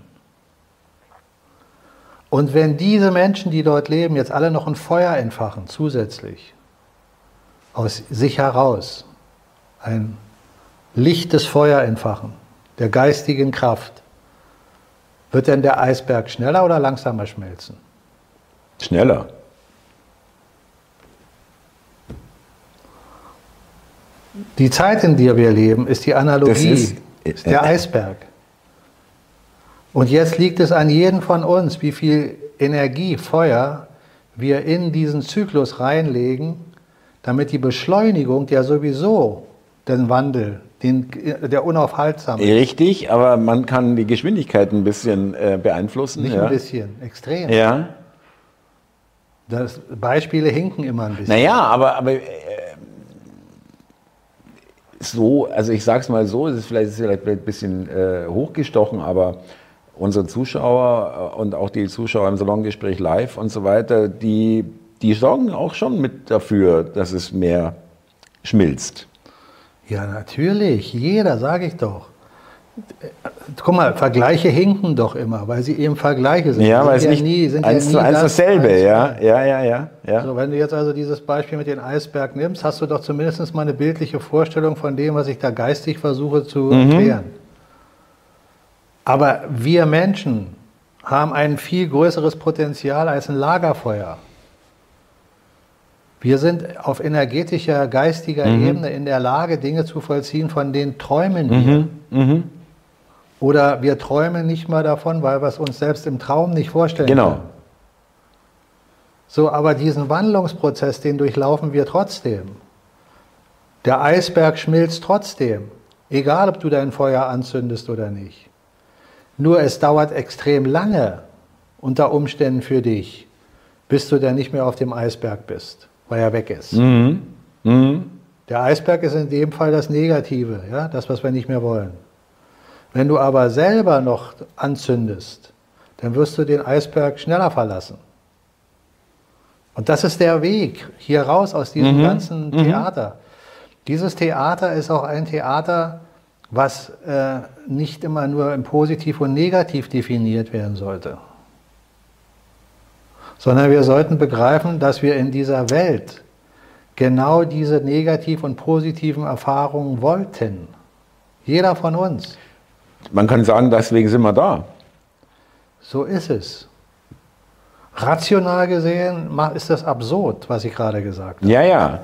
[SPEAKER 2] Und wenn diese Menschen, die dort leben, jetzt alle noch ein Feuer entfachen, zusätzlich, aus sich heraus, ein lichtes Feuer entfachen, der geistigen Kraft, wird denn der Eisberg schneller oder langsamer schmelzen?
[SPEAKER 1] Schneller.
[SPEAKER 2] Die Zeit, in der wir leben, ist die Analogie,
[SPEAKER 1] ist-
[SPEAKER 2] ist der Eisberg. Und jetzt liegt es an jedem von uns, wie viel Energie, Feuer wir in diesen Zyklus reinlegen, damit die Beschleunigung, der sowieso den Wandel, den, der unaufhaltsam ist,
[SPEAKER 1] Richtig, aber man kann die Geschwindigkeit ein bisschen äh, beeinflussen.
[SPEAKER 2] nicht
[SPEAKER 1] ja.
[SPEAKER 2] ein bisschen, extrem.
[SPEAKER 1] Ja.
[SPEAKER 2] Das, Beispiele hinken immer ein bisschen.
[SPEAKER 1] Naja, aber, aber äh, so, also ich sag's mal so, es ist vielleicht, es ist vielleicht ein bisschen äh, hochgestochen, aber unsere Zuschauer äh, und auch die Zuschauer im Salongespräch live und so weiter, die, die sorgen auch schon mit dafür, dass es mehr schmilzt.
[SPEAKER 2] Ja, natürlich. Jeder, sage ich doch. Guck mal, Vergleiche hinken doch immer, weil sie eben Vergleiche sind.
[SPEAKER 1] Ja,
[SPEAKER 2] Sind
[SPEAKER 1] weil es nicht
[SPEAKER 2] nie, sind
[SPEAKER 1] eins
[SPEAKER 2] ja
[SPEAKER 1] zu eins
[SPEAKER 2] das
[SPEAKER 1] dasselbe,
[SPEAKER 2] eins
[SPEAKER 1] ja, ja, ja, ja, ja.
[SPEAKER 2] So, wenn du jetzt also dieses Beispiel mit dem Eisberg nimmst, hast du doch zumindest mal eine bildliche Vorstellung von dem, was ich da geistig versuche zu
[SPEAKER 1] Mhm.
[SPEAKER 2] erklären. Aber wir Menschen haben ein viel größeres Potenzial als ein Lagerfeuer. Wir sind auf energetischer, geistiger
[SPEAKER 1] Mhm.
[SPEAKER 2] Ebene in der Lage, Dinge zu vollziehen, von denen träumen wir.
[SPEAKER 1] Mhm.
[SPEAKER 2] Oder wir träumen nicht mal davon, weil wir es uns selbst im Traum nicht vorstellen
[SPEAKER 1] Genau.
[SPEAKER 2] können. So, aber diesen Wandlungsprozess, den durchlaufen wir trotzdem. Der Eisberg schmilzt trotzdem, egal ob du dein Feuer anzündest oder nicht. Nur es dauert extrem lange unter Umständen für dich, bis du dann nicht mehr auf dem Eisberg bist, weil er weg ist.
[SPEAKER 1] Mhm. Mhm.
[SPEAKER 2] Der Eisberg ist in dem Fall das Negative, ja, das, was wir nicht mehr wollen. Wenn du aber selber noch anzündest, dann wirst du den Eisberg schneller verlassen. Und das ist der Weg hier raus aus diesem
[SPEAKER 1] Mhm.
[SPEAKER 2] ganzen Theater. Dieses Theater ist auch ein Theater, was äh, nicht immer nur im Positiv und Negativ definiert werden sollte, sondern wir sollten begreifen, dass wir in dieser Welt genau diese negativ und positiven Erfahrungen wollten. Jeder von uns.
[SPEAKER 1] Man kann sagen, deswegen sind wir da.
[SPEAKER 2] So ist es. Rational gesehen ist das absurd, was ich gerade gesagt habe.
[SPEAKER 1] Ja, ja.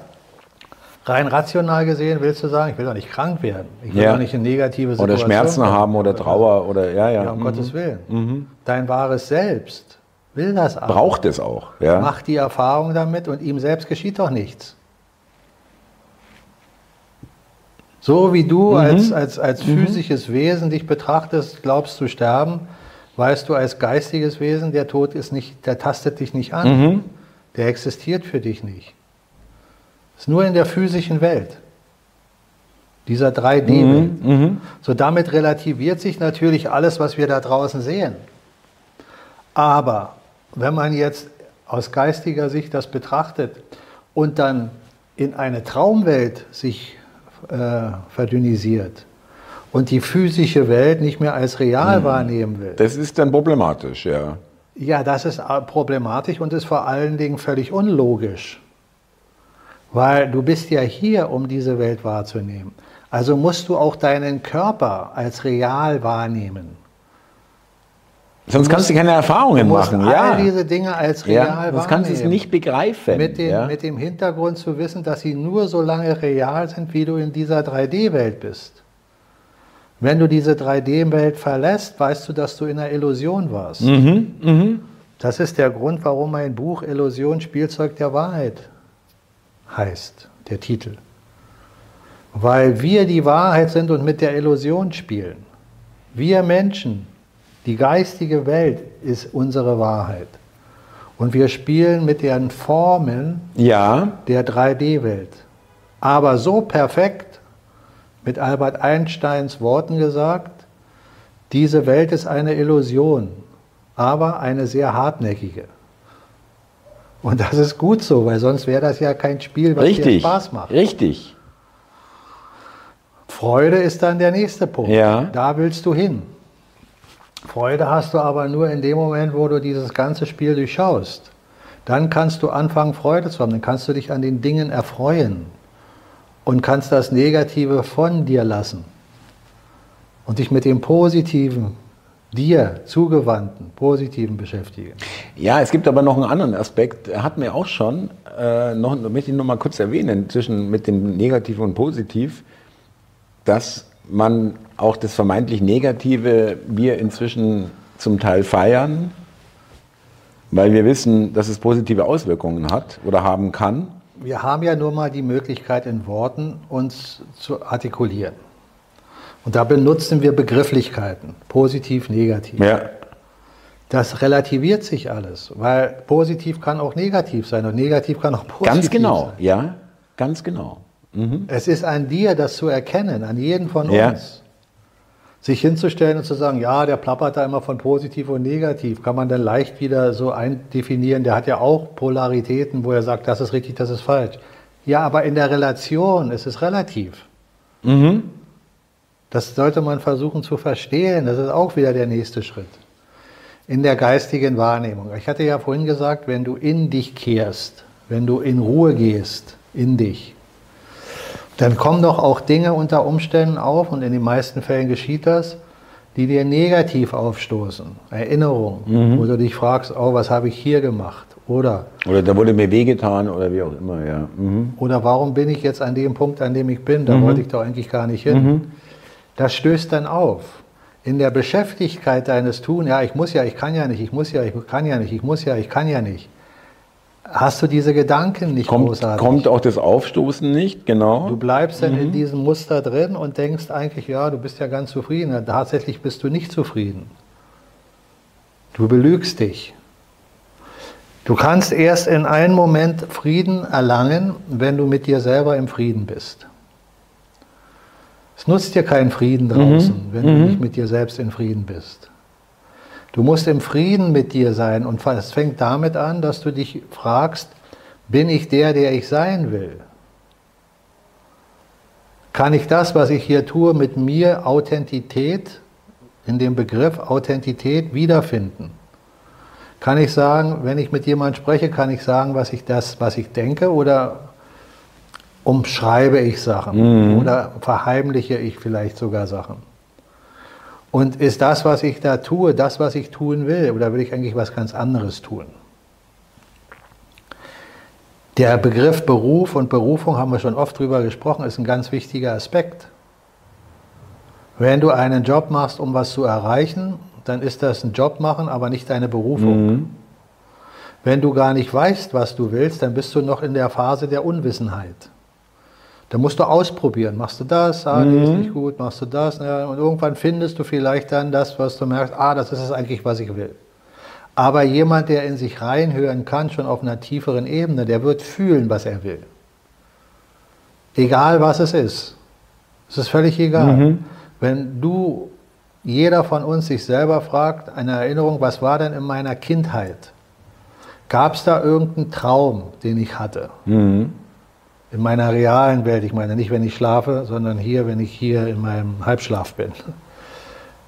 [SPEAKER 2] Rein rational gesehen willst du sagen, ich will doch nicht krank werden. Ich will
[SPEAKER 1] Ja.
[SPEAKER 2] doch nicht in negative Situationen
[SPEAKER 1] Oder Schmerzen haben oder Trauer oder ja, ja.
[SPEAKER 2] Ja, um
[SPEAKER 1] Mhm.
[SPEAKER 2] Gottes Willen. Dein wahres Selbst will das aber.
[SPEAKER 1] Braucht es auch. Ja.
[SPEAKER 2] Macht die Erfahrung damit und ihm selbst geschieht doch nichts. So wie du als, als, als physisches Wesen dich betrachtest, glaubst zu sterben, weißt du als geistiges Wesen, der Tod ist nicht, der tastet dich nicht an. Der existiert für dich nicht. Ist nur in der physischen Welt. Dieser 3D-Welt. So damit relativiert sich natürlich alles, was wir da draußen sehen. Aber wenn man jetzt aus geistiger Sicht das betrachtet und dann in eine Traumwelt sich äh, verdünnisiert und die physische Welt nicht mehr als real wahrnehmen will.
[SPEAKER 1] Das ist dann problematisch, ja.
[SPEAKER 2] Ja, das ist problematisch und ist vor allen Dingen völlig unlogisch. Weil du bist ja hier, um diese Welt wahrzunehmen. Also musst du auch deinen Körper als real wahrnehmen.
[SPEAKER 1] Sonst kannst du keine Erfahrungen
[SPEAKER 2] Du musst
[SPEAKER 1] machen.
[SPEAKER 2] all
[SPEAKER 1] Ja.
[SPEAKER 2] diese Dinge als real
[SPEAKER 1] ja.
[SPEAKER 2] wahrnehmen.
[SPEAKER 1] Sonst kannst du es nicht begreifen.
[SPEAKER 2] Mit, den,
[SPEAKER 1] ja.
[SPEAKER 2] mit dem Hintergrund zu wissen, dass sie nur so lange real sind, wie du in dieser 3D-Welt bist. Wenn du diese 3D-Welt verlässt, weißt du, dass du in einer Illusion warst.
[SPEAKER 1] mhm, mhm.
[SPEAKER 2] Das ist der Grund, warum mein Buch Illusion Spielzeug der Wahrheit heißt, der Titel. Weil wir die Wahrheit sind und mit der Illusion spielen. Wir Menschen, die geistige Welt ist unsere Wahrheit. Und wir spielen mit den Formen
[SPEAKER 1] Ja,
[SPEAKER 2] der 3D-Welt. Aber so perfekt, mit Albert Einsteins Worten gesagt, diese Welt ist eine Illusion, aber eine sehr hartnäckige. Und das ist gut so, weil sonst wäre das ja kein Spiel, was dir
[SPEAKER 1] richtig.
[SPEAKER 2] Spaß macht.
[SPEAKER 1] Richtig.
[SPEAKER 2] Freude ist dann der nächste Punkt.
[SPEAKER 1] Ja.
[SPEAKER 2] Da willst du hin. Freude hast du aber nur in dem Moment, wo du dieses ganze Spiel durchschaust. Dann kannst du anfangen, Freude zu haben. Dann kannst du dich an den Dingen erfreuen und kannst das Negative von dir lassen und dich mit dem Positiven, dir zugewandten, Positiven beschäftigen.
[SPEAKER 1] Ja, es gibt aber noch einen anderen Aspekt, er hat mir auch schon, äh, noch, möchte ich noch mal kurz erwähnen, zwischen mit dem Negativ und Positiv, dass man auch das vermeintlich Negative wir inzwischen zum Teil feiern, weil wir wissen, dass es positive Auswirkungen hat oder haben kann.
[SPEAKER 2] Wir haben ja nur mal die Möglichkeit, in Worten uns zu artikulieren. Und da benutzen wir Begrifflichkeiten, positiv, negativ.
[SPEAKER 1] Ja,
[SPEAKER 2] Das relativiert sich alles, weil positiv kann auch negativ sein und negativ kann auch positiv
[SPEAKER 1] ganz genau,
[SPEAKER 2] sein.
[SPEAKER 1] ja, ganz genau.
[SPEAKER 2] Es ist an dir, das zu erkennen, an jeden von
[SPEAKER 1] Ja.
[SPEAKER 2] uns. Sich hinzustellen und zu sagen, ja, der plappert da immer von positiv und negativ, kann man dann leicht wieder so eindefinieren. Der hat ja auch Polaritäten, wo er sagt, das ist richtig, das ist falsch. Ja, aber in der Relation ist es relativ.
[SPEAKER 1] Mhm.
[SPEAKER 2] Das sollte man versuchen zu verstehen. Das ist auch wieder der nächste Schritt. In der geistigen Wahrnehmung. Ich hatte ja vorhin gesagt, wenn du in dich kehrst, wenn du in Ruhe gehst, in dich, dann kommen doch auch Dinge unter Umständen auf, und in den meisten Fällen geschieht das, die dir negativ aufstoßen. Erinnerungen, wo du dich fragst, oh, was habe ich hier gemacht? Oder,
[SPEAKER 1] Oder da wurde mir wehgetan oder wie auch immer, ja. Mhm.
[SPEAKER 2] oder warum bin ich jetzt an dem Punkt, an dem ich bin? Da wollte ich doch eigentlich gar nicht hin. Das stößt dann auf. In der Beschäftigkeit deines Tun, ja, ich muss ja, ich kann ja nicht, ich muss ja, ich kann ja nicht, ich muss ja, ich kann ja nicht. Hast du diese Gedanken nicht
[SPEAKER 1] Kommt,
[SPEAKER 2] großartig?
[SPEAKER 1] kommt auch das Aufstoßen nicht, genau.
[SPEAKER 2] Du bleibst dann in diesem Muster drin und denkst eigentlich, ja, du bist ja ganz zufrieden. Ja, Tatsächlich bist du nicht zufrieden. Du belügst dich. Du kannst erst in einem Moment Frieden erlangen, wenn du mit dir selber im Frieden bist. Es nutzt dir keinen Frieden draußen, wenn du nicht mit dir selbst in Frieden bist. Du musst im Frieden mit dir sein und es fängt damit an, dass du dich fragst, bin ich der, der ich sein will? Kann ich das, was ich hier tue, mit mir Authentität, in dem Begriff Authentität wiederfinden? Kann ich sagen, wenn ich mit jemandem spreche, kann ich sagen, was ich das, was ich denke oder umschreibe ich Sachen oder verheimliche ich vielleicht sogar Sachen? Und ist das, was ich da tue, das, was ich tun will, oder will ich eigentlich was ganz anderes tun? Der Begriff Beruf und Berufung haben wir schon oft drüber gesprochen, ist ein ganz wichtiger Aspekt. Wenn du einen Job machst, um was zu erreichen, dann ist das ein Job machen, aber nicht deine Berufung. Wenn du gar nicht weißt, was du willst, dann bist du noch in der Phase der Unwissenheit. Da musst du ausprobieren. Machst du das? Ah, nee, ist nicht gut. Machst du das? Ja, und irgendwann findest du vielleicht dann das, was du merkst, ah, das ist es eigentlich, was ich will. Aber jemand, der in sich reinhören kann, schon auf einer tieferen Ebene, der wird fühlen, was er will. Egal, was es ist. Es ist völlig egal. Wenn du, jeder von uns sich selber fragt, eine Erinnerung, was war denn in meiner Kindheit? Gab es da irgendeinen Traum, den ich hatte?
[SPEAKER 1] Mhm.
[SPEAKER 2] In meiner realen Welt, ich meine nicht, wenn ich schlafe, sondern hier, wenn ich hier in meinem Halbschlaf bin,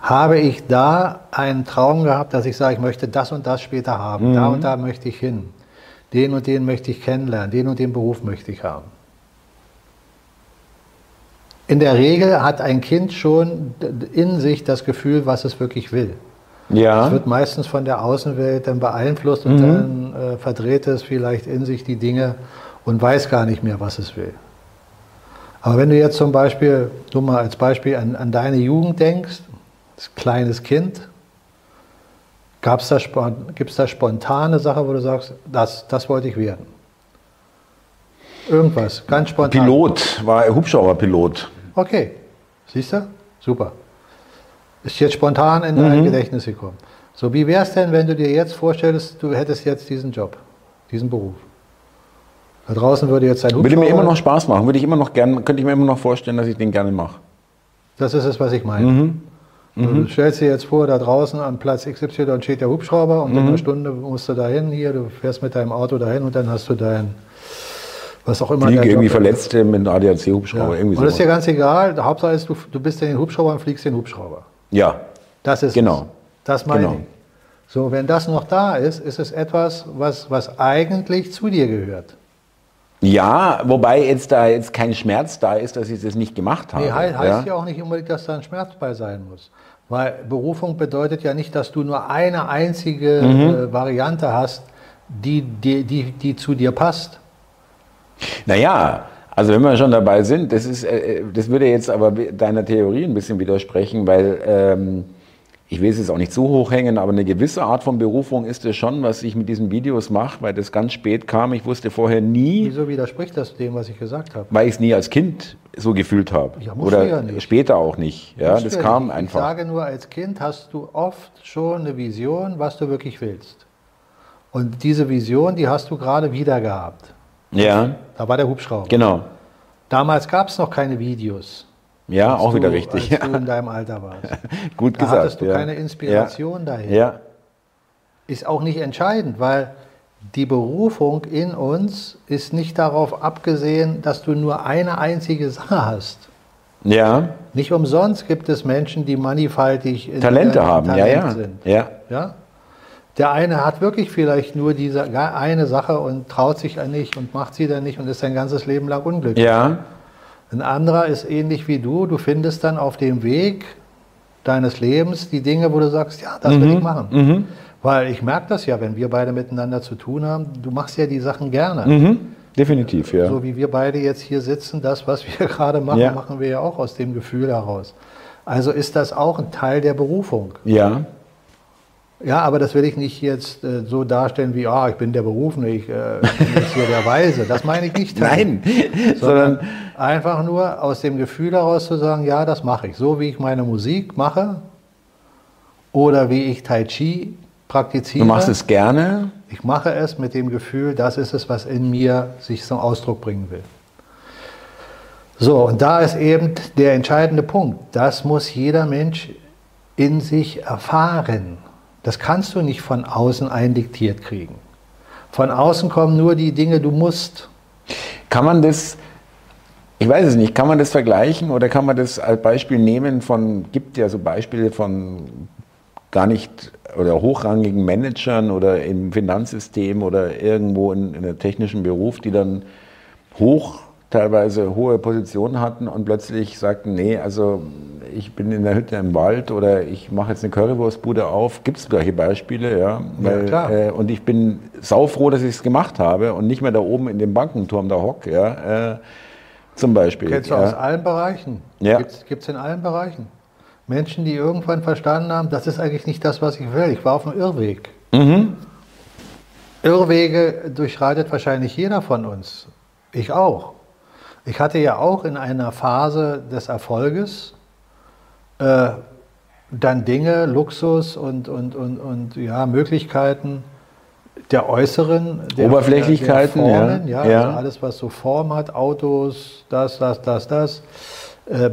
[SPEAKER 2] habe ich da einen Traum gehabt, dass ich sage, ich möchte das und das später haben, mhm. da und da möchte ich hin, den und den möchte ich kennenlernen, den und den Beruf möchte ich haben. In der Regel hat ein Kind schon in sich das Gefühl, was es wirklich will. Ja. Es wird meistens von der Außenwelt dann beeinflusst und mhm. dann äh, verdreht es vielleicht in sich die Dinge und weiß gar nicht mehr, was es will. Aber wenn du jetzt zum Beispiel, du mal als Beispiel an, an deine Jugend denkst, als kleines Kind, da, gibt es da spontane Sache, wo du sagst, das, das wollte ich werden? Irgendwas, ganz spontan.
[SPEAKER 1] Pilot, war Hubschrauberpilot.
[SPEAKER 2] Okay, siehst du? Super. Ist jetzt spontan in dein mhm. Gedächtnis gekommen. So, wie wäre es denn, wenn du dir jetzt vorstellst, du hättest jetzt diesen Job, diesen Beruf? Da draußen würde jetzt ein
[SPEAKER 1] Hubschrauber... Würde mir immer noch Spaß machen, würde ich immer noch gern, könnte ich mir immer noch vorstellen, dass ich den gerne mache.
[SPEAKER 2] Das ist es, was ich meine. Mhm. Du mhm. stellst dir jetzt vor, da draußen am Platz XY steht der Hubschrauber und mhm. in einer Stunde musst du dahin, hier, du fährst mit deinem Auto dahin und dann hast du dein, was auch immer.
[SPEAKER 1] Fliege irgendwie Verletzte mit einem ADAC-Hubschrauber.
[SPEAKER 2] Ja. und das ist ja ganz egal, der Hauptsache ist, du, du bist in den Hubschrauber und fliegst den Hubschrauber.
[SPEAKER 1] Ja.
[SPEAKER 2] Das ist
[SPEAKER 1] genau.
[SPEAKER 2] Es. Das meine genau. ich. So, wenn das noch da ist, ist es etwas, was, was eigentlich zu dir gehört.
[SPEAKER 1] Ja, wobei jetzt da jetzt kein Schmerz da ist, dass ich das nicht gemacht habe. Nee,
[SPEAKER 2] heißt ja, ja auch nicht unbedingt, dass da ein Schmerz bei sein muss. Weil Berufung bedeutet ja nicht, dass du nur eine einzige mhm. äh, Variante hast, die, die, die, die zu dir passt.
[SPEAKER 1] Naja, also wenn wir schon dabei sind, das, ist, äh, äh, das würde jetzt aber deiner Theorie ein bisschen widersprechen, weil ähm, ich will es jetzt auch nicht zu hoch hängen, aber eine gewisse Art von Berufung ist es schon, was ich mit diesen Videos mache, weil das ganz spät kam. Ich wusste vorher nie.
[SPEAKER 2] Wieso widerspricht das dem, was ich gesagt habe?
[SPEAKER 1] Weil ich es nie als Kind so gefühlt habe. Ja, Oder ja nicht. später auch nicht. Ja, das kam nicht. einfach.
[SPEAKER 2] Ich sage nur, als Kind hast du oft schon eine Vision, was du wirklich willst. Und diese Vision, die hast du gerade wieder gehabt.
[SPEAKER 1] Ja.
[SPEAKER 2] Da war der Hubschrauber.
[SPEAKER 1] Genau.
[SPEAKER 2] Damals gab es noch keine Videos.
[SPEAKER 1] Ja, auch wieder richtig.
[SPEAKER 2] Als du in deinem Alter warst.
[SPEAKER 1] Gut
[SPEAKER 2] da
[SPEAKER 1] gesagt.
[SPEAKER 2] Da hattest du
[SPEAKER 1] ja.
[SPEAKER 2] keine Inspiration
[SPEAKER 1] ja.
[SPEAKER 2] dahin.
[SPEAKER 1] Ja.
[SPEAKER 2] Ist auch nicht entscheidend, weil die Berufung in uns ist nicht darauf abgesehen, dass du nur eine einzige Sache hast.
[SPEAKER 1] Ja.
[SPEAKER 2] Nicht umsonst gibt es Menschen, die mannigfaltig
[SPEAKER 1] Talente haben, Talent ja, ja.
[SPEAKER 2] sind.
[SPEAKER 1] Ja.
[SPEAKER 2] ja. Der eine hat wirklich vielleicht nur diese eine Sache und traut sich an nicht und macht sie dann nicht und ist sein ganzes Leben lang unglücklich.
[SPEAKER 1] Ja.
[SPEAKER 2] Ein anderer ist ähnlich wie du. Du findest dann auf dem Weg deines Lebens die Dinge, wo du sagst, ja, das mhm. will ich machen. Mhm. Weil ich merke das ja, wenn wir beide miteinander zu tun haben, du machst ja die Sachen gerne.
[SPEAKER 1] Mhm. Definitiv, ja.
[SPEAKER 2] So wie wir beide jetzt hier sitzen, das, was wir gerade machen, ja. machen wir ja auch aus dem Gefühl heraus. Also ist das auch ein Teil der Berufung.
[SPEAKER 1] Ja.
[SPEAKER 2] Ja, aber das will ich nicht jetzt äh, so darstellen wie, ah, ich bin der Berufene, ich äh, bin jetzt hier der Weise. Das meine ich nicht.
[SPEAKER 1] Nein,
[SPEAKER 2] sondern, sondern einfach nur aus dem Gefühl heraus zu sagen, ja, das mache ich. So wie ich meine Musik mache oder wie ich Tai Chi praktiziere.
[SPEAKER 1] Du machst es gerne?
[SPEAKER 2] Ich mache es mit dem Gefühl, das ist es, was in mir sich zum Ausdruck bringen will. So, und da ist eben der entscheidende Punkt. Das muss jeder Mensch in sich erfahren. Das kannst du nicht von außen eindiktiert kriegen. Von außen kommen nur die Dinge, du musst.
[SPEAKER 1] Kann man das, ich weiß es nicht, kann man das vergleichen oder kann man das als Beispiel nehmen von, gibt ja so Beispiele von gar nicht oder hochrangigen Managern oder im Finanzsystem oder irgendwo in, in einem technischen Beruf, die dann hoch teilweise hohe Positionen hatten und plötzlich sagten, nee, also ich bin in der Hütte im Wald oder ich mache jetzt eine Currywurstbude auf. Gibt es solche Beispiele, ja? Weil, ja äh, und ich bin saufroh, dass ich es gemacht habe und nicht mehr da oben in dem Bankenturm da hock, ja? Äh, zum Beispiel.
[SPEAKER 2] Kennst du
[SPEAKER 1] ja.
[SPEAKER 2] aus allen Bereichen?
[SPEAKER 1] Ja.
[SPEAKER 2] Gibt es in allen Bereichen. Menschen, die irgendwann verstanden haben, das ist eigentlich nicht das, was ich will. Ich war auf einem Irrweg. Mhm. Irrwege durchschreitet wahrscheinlich jeder von uns. Ich auch. Ich hatte ja auch in einer Phase des Erfolges äh, dann Dinge, Luxus und, und, und, und ja, Möglichkeiten der äußeren
[SPEAKER 1] der, Oberflächlichkeiten,
[SPEAKER 2] der, Formen,
[SPEAKER 1] ja,
[SPEAKER 2] ja, Also alles, was so Form hat, Autos, das, das, das, das. Äh,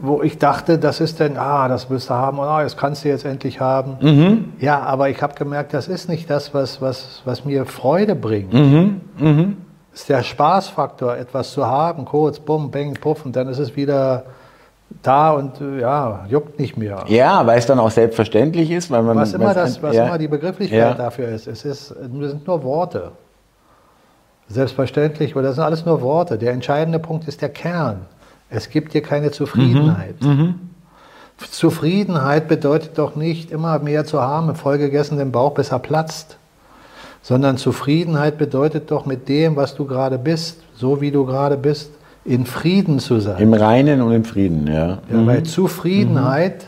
[SPEAKER 2] wo ich dachte, das ist denn, ah, das willst du haben, ah, das kannst du jetzt endlich haben. Mhm. Ja, aber ich habe gemerkt, das ist nicht das, was, was, was mir Freude bringt. Mhm. Mhm. Ist der Spaßfaktor, etwas zu haben, kurz, bumm, bang, puff, und dann ist es wieder da und äh, ja, juckt nicht mehr.
[SPEAKER 1] Ja, weil es dann auch selbstverständlich ist, weil man.
[SPEAKER 2] Was immer, das, was
[SPEAKER 1] ja.
[SPEAKER 2] immer die Begrifflichkeit
[SPEAKER 1] Ja.
[SPEAKER 2] dafür ist, es ist, sind nur Worte. Selbstverständlich, oder das sind alles nur Worte. Der entscheidende Punkt ist der Kern. Es gibt dir keine Zufriedenheit.
[SPEAKER 1] Mhm.
[SPEAKER 2] Zufriedenheit bedeutet doch nicht immer mehr zu haben, im vollgegessenen Bauch, bis er platzt. Sondern Zufriedenheit bedeutet doch mit dem, was du gerade bist, so wie du gerade bist, in Frieden zu sein.
[SPEAKER 1] Im Reinen und im Frieden, ja.
[SPEAKER 2] Ja, Weil Zufriedenheit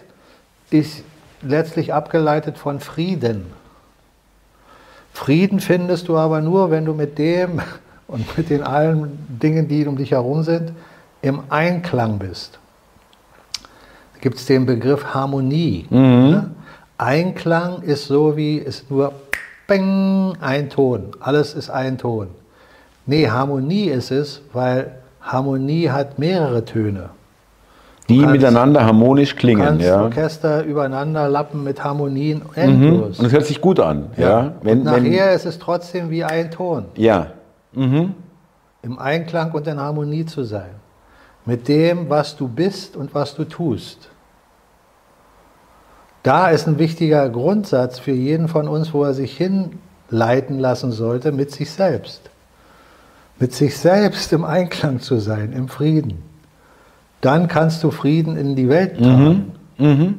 [SPEAKER 2] ist letztlich abgeleitet von Frieden. Frieden findest du aber nur, wenn du mit dem und mit den allen Dingen, die um dich herum sind, im Einklang bist. Da gibt es den Begriff Harmonie. ne? Einklang ist so wie, ist nur bang, ein Ton. Alles ist ein Ton. Nee, Harmonie ist es, weil Harmonie hat mehrere Töne.
[SPEAKER 1] Die
[SPEAKER 2] kannst-
[SPEAKER 1] miteinander harmonisch
[SPEAKER 2] Du
[SPEAKER 1] klingen,
[SPEAKER 2] kannst
[SPEAKER 1] ja.
[SPEAKER 2] Orchester übereinander lappen mit Harmonien
[SPEAKER 1] Mhm.
[SPEAKER 2] endlos.
[SPEAKER 1] Und es hört sich gut an, ja.
[SPEAKER 2] und nachher ist es trotzdem wie ein Ton,
[SPEAKER 1] ja. Mhm.
[SPEAKER 2] im Einklang und in Harmonie zu sein. Mit dem, was du bist und was du tust. Da ist ein wichtiger Grundsatz für jeden von uns, wo er sich hinleiten lassen sollte, mit sich selbst. Mit sich selbst im Einklang zu sein, im Frieden. Dann kannst du Frieden in die Welt tragen.
[SPEAKER 1] Mhm.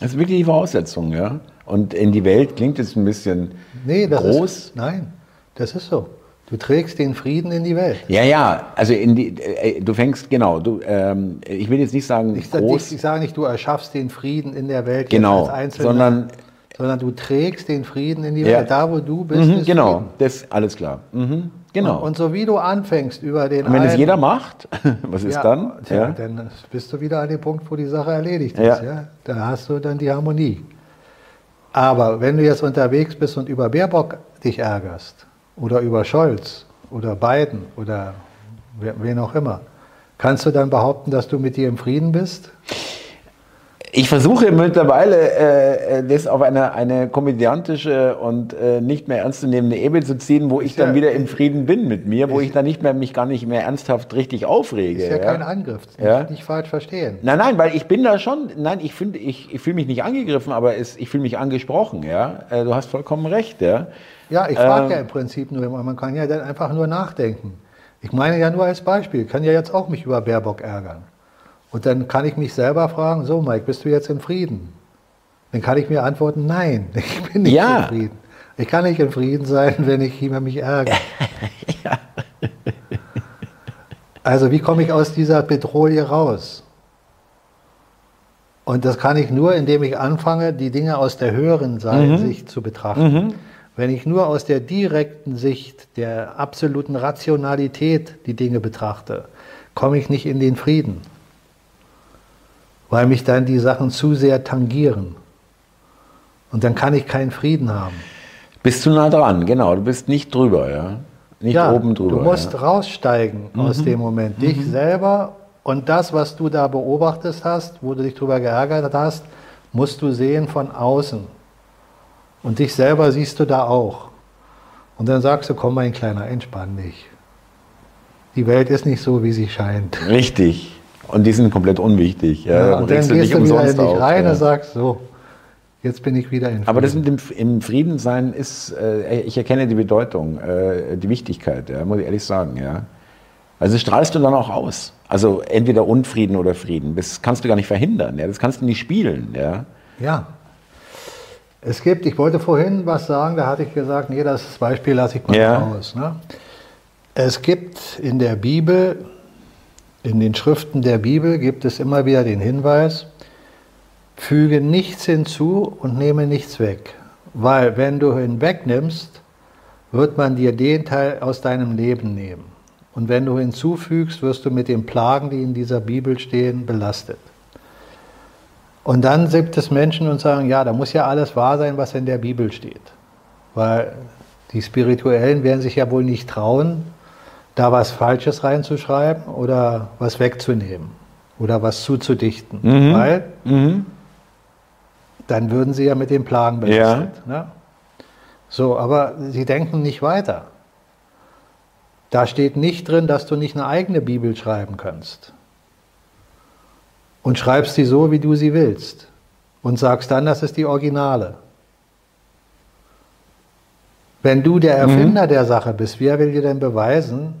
[SPEAKER 1] Das ist wirklich die Voraussetzung, ja. Und in die Welt klingt es ein bisschen
[SPEAKER 2] Nee, das
[SPEAKER 1] groß.
[SPEAKER 2] ist. Nein, das ist so. Du trägst den Frieden in die Welt.
[SPEAKER 1] Ja, ja, also in die, äh, du fängst, genau, du, ähm, ich will jetzt nicht sagen
[SPEAKER 2] Ich,
[SPEAKER 1] groß,
[SPEAKER 2] ich, ich sage nicht, du erschaffst den Frieden in der Welt
[SPEAKER 1] Genau, sondern-
[SPEAKER 2] sondern du trägst den Frieden in die
[SPEAKER 1] Ja.
[SPEAKER 2] Welt. Da, wo du bist,
[SPEAKER 1] mhm, genau,
[SPEAKER 2] Frieden.
[SPEAKER 1] das alles klar. Mhm, genau.
[SPEAKER 2] Und, und so wie du anfängst über den
[SPEAKER 1] Und wenn es
[SPEAKER 2] einen-
[SPEAKER 1] jeder macht, was ist
[SPEAKER 2] ja,
[SPEAKER 1] dann?
[SPEAKER 2] Ja,
[SPEAKER 1] Ja.
[SPEAKER 2] dann bist du wieder an dem Punkt, wo die Sache erledigt ist.
[SPEAKER 1] Ja.
[SPEAKER 2] Ja. Da hast du dann die Harmonie. Aber wenn du jetzt unterwegs bist und über Baerbock dich ärgerst oder über Scholz oder Biden oder wen auch immer, kannst du dann behaupten, dass du mit dir im Frieden bist?
[SPEAKER 1] Ich versuche mittlerweile, äh, äh, das auf eine, eine komödiantische und äh, nicht mehr ernstzunehmende Ebene zu ziehen, wo ich dann
[SPEAKER 2] ja-
[SPEAKER 1] wieder im Frieden bin mit mir, wo ich dann nicht mehr, mich gar nicht mehr ernsthaft richtig aufrege.
[SPEAKER 2] Ist ja,
[SPEAKER 1] ja.
[SPEAKER 2] kein Angriff.
[SPEAKER 1] Ja.
[SPEAKER 2] Nicht, nicht falsch verstehen.
[SPEAKER 1] Nein, nein, weil ich bin da schon, nein, ich finde, ich, ich fühle mich nicht angegriffen, aber es, ich fühle mich angesprochen, ja. Äh, Du hast vollkommen recht, ja.
[SPEAKER 2] Ja, ich frage
[SPEAKER 1] Ähm,
[SPEAKER 2] ja im Prinzip nur, man kann ja dann einfach nur nachdenken. Ich meine ja nur als Beispiel, ich kann ja jetzt auch mich über Baerbock ärgern. Und dann kann ich mich selber fragen, so Mike, bist du jetzt in Frieden? Dann kann ich mir antworten, nein, ich bin nicht
[SPEAKER 1] Ja.
[SPEAKER 2] in Frieden. Ich kann nicht in Frieden sein, wenn ich über mich ärgere. Also wie komme ich aus dieser Petrouille raus? Und das kann ich nur, indem ich anfange, die Dinge aus der höheren Seite Sicht zu betrachten. Wenn ich nur aus der direkten Sicht, der absoluten Rationalität die Dinge betrachte, komme ich nicht in den Frieden, weil mich dann die Sachen zu sehr tangieren. Und dann kann ich keinen Frieden haben.
[SPEAKER 1] Bist du nah dran, genau. Du bist nicht drüber, ja. Nicht oben drüber.
[SPEAKER 2] Du musst
[SPEAKER 1] ja.
[SPEAKER 2] raussteigen aus dem Moment. Dich selber und das, was du da beobachtet hast, wo du dich drüber geärgert hast, musst du sehen von außen. Und dich selber siehst du da auch. Und dann sagst du, komm mein Kleiner, entspann dich. Die Welt ist nicht so, wie sie scheint.
[SPEAKER 1] Richtig. Und die sind komplett unwichtig. Ja,
[SPEAKER 2] Ja, und dann gehst du wieder in dich
[SPEAKER 1] auf,
[SPEAKER 2] rein
[SPEAKER 1] ja.
[SPEAKER 2] und sagst, so, jetzt bin ich wieder in
[SPEAKER 1] Aber das
[SPEAKER 2] Frieden.
[SPEAKER 1] mit dem im Frieden sein ist, äh, ich erkenne die Bedeutung, äh, die Wichtigkeit, ja, muss ich ehrlich sagen, ja. Also strahlst du dann auch aus. Also entweder Unfrieden oder Frieden. Das kannst du gar nicht verhindern, ja. Das kannst du nicht spielen, ja.
[SPEAKER 2] Ja. Es gibt, ich wollte vorhin was sagen, da hatte ich gesagt, nee, das Beispiel lasse ich mal
[SPEAKER 1] Ja.
[SPEAKER 2] raus. Ne? Es gibt in der Bibel, in den Schriften der Bibel gibt es immer wieder den Hinweis, füge nichts hinzu und nehme nichts weg. Weil wenn du hinwegnimmst, wird man dir den Teil aus deinem Leben nehmen. Und wenn du hinzufügst, wirst du mit den Plagen, die in dieser Bibel stehen, belastet. Und dann gibt es Menschen und sagen, ja, da muss ja alles wahr sein, was in der Bibel steht. Weil die Spirituellen werden sich ja wohl nicht trauen, da was Falsches reinzuschreiben oder was wegzunehmen oder was zuzudichten. Weil
[SPEAKER 1] Mhm.
[SPEAKER 2] dann würden sie ja mit den Plagen belastet. Ne? So, aber sie denken nicht weiter. Da steht nicht drin, dass du nicht eine eigene Bibel schreiben kannst. Und schreibst sie so, wie du sie willst. Und sagst dann, das ist die Originale. Wenn du der Erfinder mhm. der Sache bist, wer will dir denn beweisen,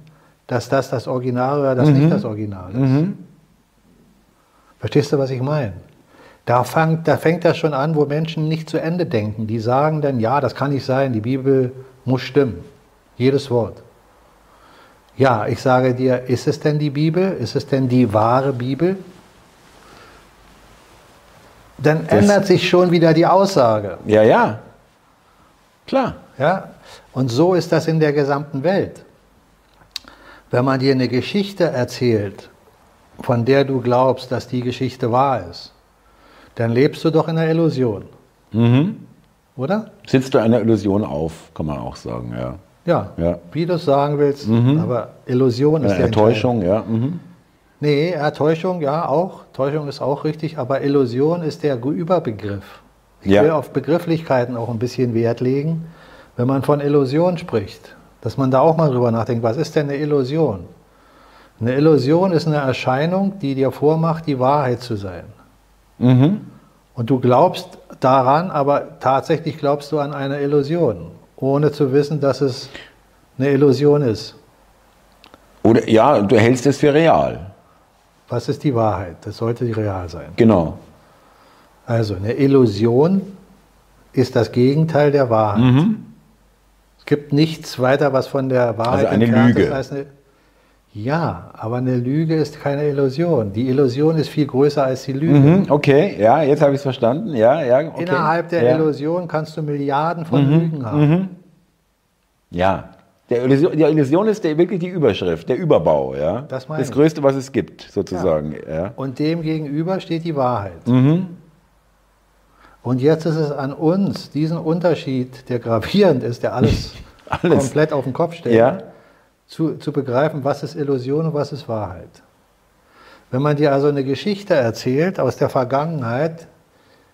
[SPEAKER 2] dass das das Original oder das mhm. nicht das Original ist? Mhm. Verstehst du, was ich meine? Da, fängt, da fängt das schon an, wo Menschen nicht zu Ende denken. Die sagen dann, ja, das kann nicht sein, die Bibel muss stimmen. Jedes Wort. Ja, ich sage dir, ist es denn die Bibel? Ist es denn die wahre Bibel? Dann das ändert sich schon wieder die Aussage.
[SPEAKER 1] Ja, ja. Klar.
[SPEAKER 2] Ja? Und so ist das in der gesamten Welt. Wenn man dir eine Geschichte erzählt, von der du glaubst, dass die Geschichte wahr ist, dann lebst du doch in einer Illusion. Mhm. Oder?
[SPEAKER 1] Sitzt du einer Illusion auf, kann man auch sagen, ja.
[SPEAKER 2] Ja, ja. wie du es sagen willst, mhm. aber Illusion ist ja,
[SPEAKER 1] Enttäuschung, ja. Mhm.
[SPEAKER 2] Nee, Enttäuschung, ja, auch. Täuschung ist auch richtig, aber Illusion ist der Überbegriff. Ich ja. will auf Begrifflichkeiten auch ein bisschen Wert legen, wenn man von Illusion spricht, dass man da auch mal drüber nachdenkt, was ist denn eine Illusion? Eine Illusion ist eine Erscheinung, die dir vormacht, die Wahrheit zu sein. Mhm. Und du glaubst daran, aber tatsächlich glaubst du an eine Illusion, ohne zu wissen, dass es eine Illusion ist.
[SPEAKER 1] Oder ja, du hältst es für real.
[SPEAKER 2] Was ist die Wahrheit? Das sollte real sein.
[SPEAKER 1] Genau.
[SPEAKER 2] Also eine Illusion ist das Gegenteil der Wahrheit. Mhm. Es gibt nichts weiter, was von der Wahrheit
[SPEAKER 1] also eine Lüge. Ist als eine,
[SPEAKER 2] ja, aber eine Lüge ist keine Illusion. Die Illusion ist viel größer als die Lüge.
[SPEAKER 1] Mhm, okay, ja, jetzt habe ich es verstanden. Ja, ja, okay.
[SPEAKER 2] Innerhalb der ja. Illusion kannst du Milliarden von mhm, Lügen haben. Mhm.
[SPEAKER 1] Ja, der Illusion, die Illusion ist der, wirklich die Überschrift, der Überbau. Ja? Das, das Größte, was es gibt, sozusagen. Ja. ja.
[SPEAKER 2] Und dem gegenüber steht die Wahrheit. Mhm. Und jetzt ist es an uns, diesen Unterschied, der gravierend ist, der alles, alles. komplett auf den Kopf stellt. Ja zu, zu begreifen, was ist Illusion und was ist Wahrheit. Wenn man dir also eine Geschichte erzählt aus der Vergangenheit,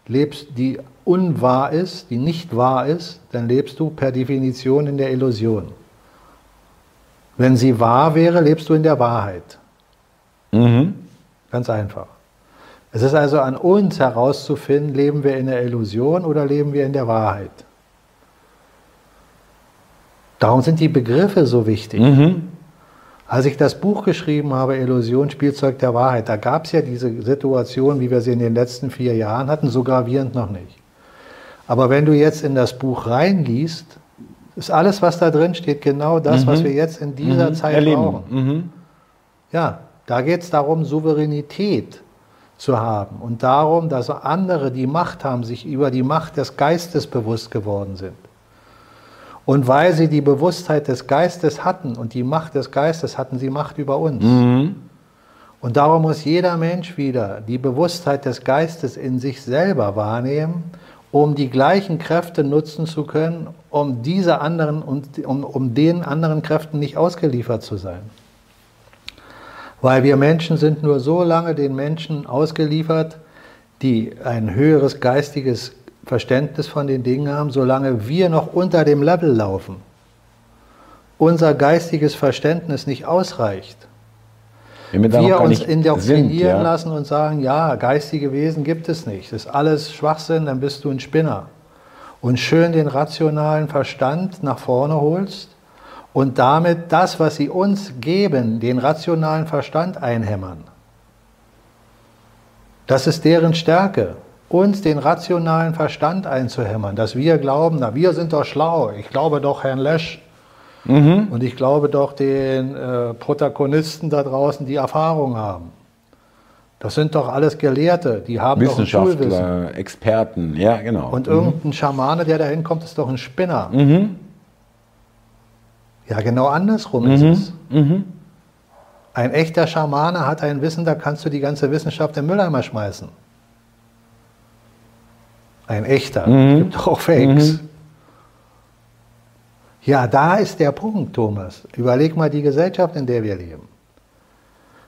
[SPEAKER 2] lebst, die unwahr ist, die nicht wahr ist, dann lebst du per Definition in der Illusion. Wenn sie wahr wäre, lebst du in der Wahrheit. Mhm. Ganz einfach. Es ist also an uns herauszufinden, leben wir in der Illusion oder leben wir in der Wahrheit. Darum sind die Begriffe so wichtig. Mhm. Als ich das Buch geschrieben habe, Illusion, Spielzeug der Wahrheit, da gab es ja diese Situation, wie wir sie in den letzten vier Jahren hatten, so gravierend noch nicht. Aber wenn du jetzt in das Buch reinliest, ist alles, was da drin steht, genau das, mhm. was wir jetzt in dieser mhm. Zeit Erleben. brauchen. Mhm. Ja, da geht es darum, Souveränität zu haben und darum, dass andere, die Macht haben, sich über die Macht des Geistes bewusst geworden sind. Und weil sie die Bewusstheit des Geistes hatten und die Macht des Geistes, hatten sie Macht über uns. Mhm. Und darum muss jeder Mensch wieder die Bewusstheit des Geistes in sich selber wahrnehmen, um die gleichen Kräfte nutzen zu können, um diese anderen und um, um den anderen Kräften nicht ausgeliefert zu sein. Weil wir Menschen sind nur so lange den Menschen ausgeliefert, die ein höheres geistiges Verständnis von den Dingen haben, solange wir noch unter dem Level laufen, unser geistiges Verständnis nicht ausreicht, wir, wir uns indoktrinieren sind, ja. lassen und sagen, ja, geistige Wesen gibt es nicht, das ist alles Schwachsinn, dann bist du ein Spinner. Und schön den rationalen Verstand nach vorne holst und damit das, was sie uns geben, den rationalen Verstand einhämmern. Das ist deren Stärke uns den rationalen Verstand einzuhämmern, dass wir glauben, na, wir sind doch schlau, ich glaube doch Herrn Lesch mhm. und ich glaube doch den äh, Protagonisten da draußen, die Erfahrung haben. Das sind doch alles Gelehrte, die haben
[SPEAKER 1] Wissenschaftler, doch ein Schulwissen. Experten, ja genau.
[SPEAKER 2] Und mhm. irgendein Schamane, der da hinkommt, ist doch ein Spinner. Mhm. Ja, genau andersrum ist mhm. es. Mhm. Ein echter Schamane hat ein Wissen, da kannst du die ganze Wissenschaft im Mülleimer schmeißen. Ein echter. Mhm. Gibt auch Fakes. Mhm. Ja, da ist der Punkt, Thomas. Überleg mal die Gesellschaft, in der wir leben.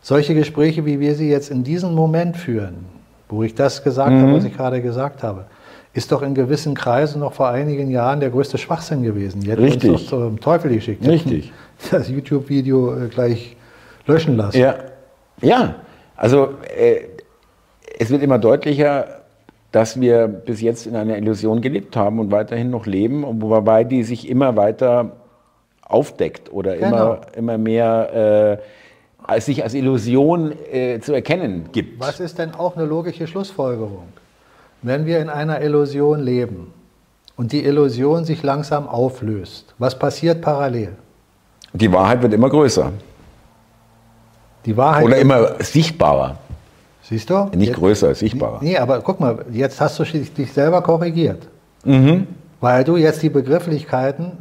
[SPEAKER 2] Solche Gespräche, wie wir sie jetzt in diesem Moment führen, wo ich das gesagt mhm. habe, was ich gerade gesagt habe, ist doch in gewissen Kreisen noch vor einigen Jahren der größte Schwachsinn gewesen. Hätten
[SPEAKER 1] Richtig.
[SPEAKER 2] uns doch zum Teufel geschickt.
[SPEAKER 1] Richtig.
[SPEAKER 2] Das YouTube-Video äh, gleich löschen lassen.
[SPEAKER 1] Ja, ja. also äh, es wird immer deutlicher, dass wir bis jetzt in einer Illusion gelebt haben und weiterhin noch leben, und wobei die sich immer weiter aufdeckt oder
[SPEAKER 2] Genau.
[SPEAKER 1] immer, immer mehr äh, als sich als Illusion äh, zu erkennen gibt.
[SPEAKER 2] Was ist denn auch eine logische Schlussfolgerung? Wenn wir in einer Illusion leben und die Illusion sich langsam auflöst, was passiert parallel?
[SPEAKER 1] Die Wahrheit wird immer größer
[SPEAKER 2] Die Wahrheit.
[SPEAKER 1] oder immer sichtbarer.
[SPEAKER 2] Siehst du?
[SPEAKER 1] Nicht
[SPEAKER 2] Jetzt-
[SPEAKER 1] größer, sichtbarer.
[SPEAKER 2] Nee, aber guck mal, jetzt hast du dich selber korrigiert.
[SPEAKER 1] Mhm.
[SPEAKER 2] Weil du jetzt die Begrifflichkeiten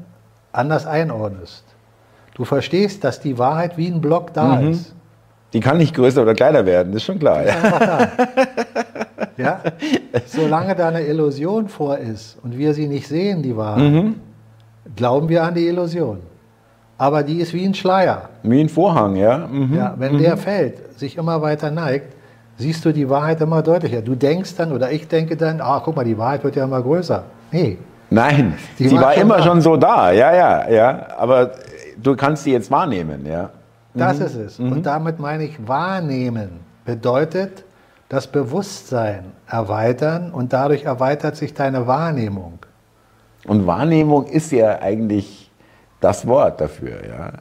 [SPEAKER 2] anders einordnest. Du verstehst, dass die Wahrheit wie ein Block da
[SPEAKER 1] Mhm.
[SPEAKER 2] ist.
[SPEAKER 1] Die kann nicht größer oder kleiner werden, das ist schon klar.
[SPEAKER 2] Einfach da. ja? Solange da eine Illusion vor ist und wir sie nicht sehen, die Wahrheit,
[SPEAKER 1] Mhm.
[SPEAKER 2] glauben wir an die Illusion. Aber die ist wie ein Schleier.
[SPEAKER 1] Wie ein Vorhang, ja. Mhm.
[SPEAKER 2] Ja, wenn der fällt, sich immer weiter neigt, siehst du die Wahrheit immer deutlicher. Du denkst dann oder ich denke dann, ah, guck mal, die Wahrheit wird ja immer größer. Nee,
[SPEAKER 1] Nein,
[SPEAKER 2] Die
[SPEAKER 1] sie
[SPEAKER 2] war
[SPEAKER 1] war
[SPEAKER 2] schon
[SPEAKER 1] immer
[SPEAKER 2] da.
[SPEAKER 1] schon so da, ja, ja, ja. Aber du kannst sie jetzt wahrnehmen, ja.
[SPEAKER 2] das
[SPEAKER 1] Mhm.
[SPEAKER 2] ist es. Und damit meine ich, wahrnehmen bedeutet das Bewusstsein erweitern und dadurch erweitert sich deine Wahrnehmung.
[SPEAKER 1] Und Wahrnehmung ist ja eigentlich das Wort dafür, ja.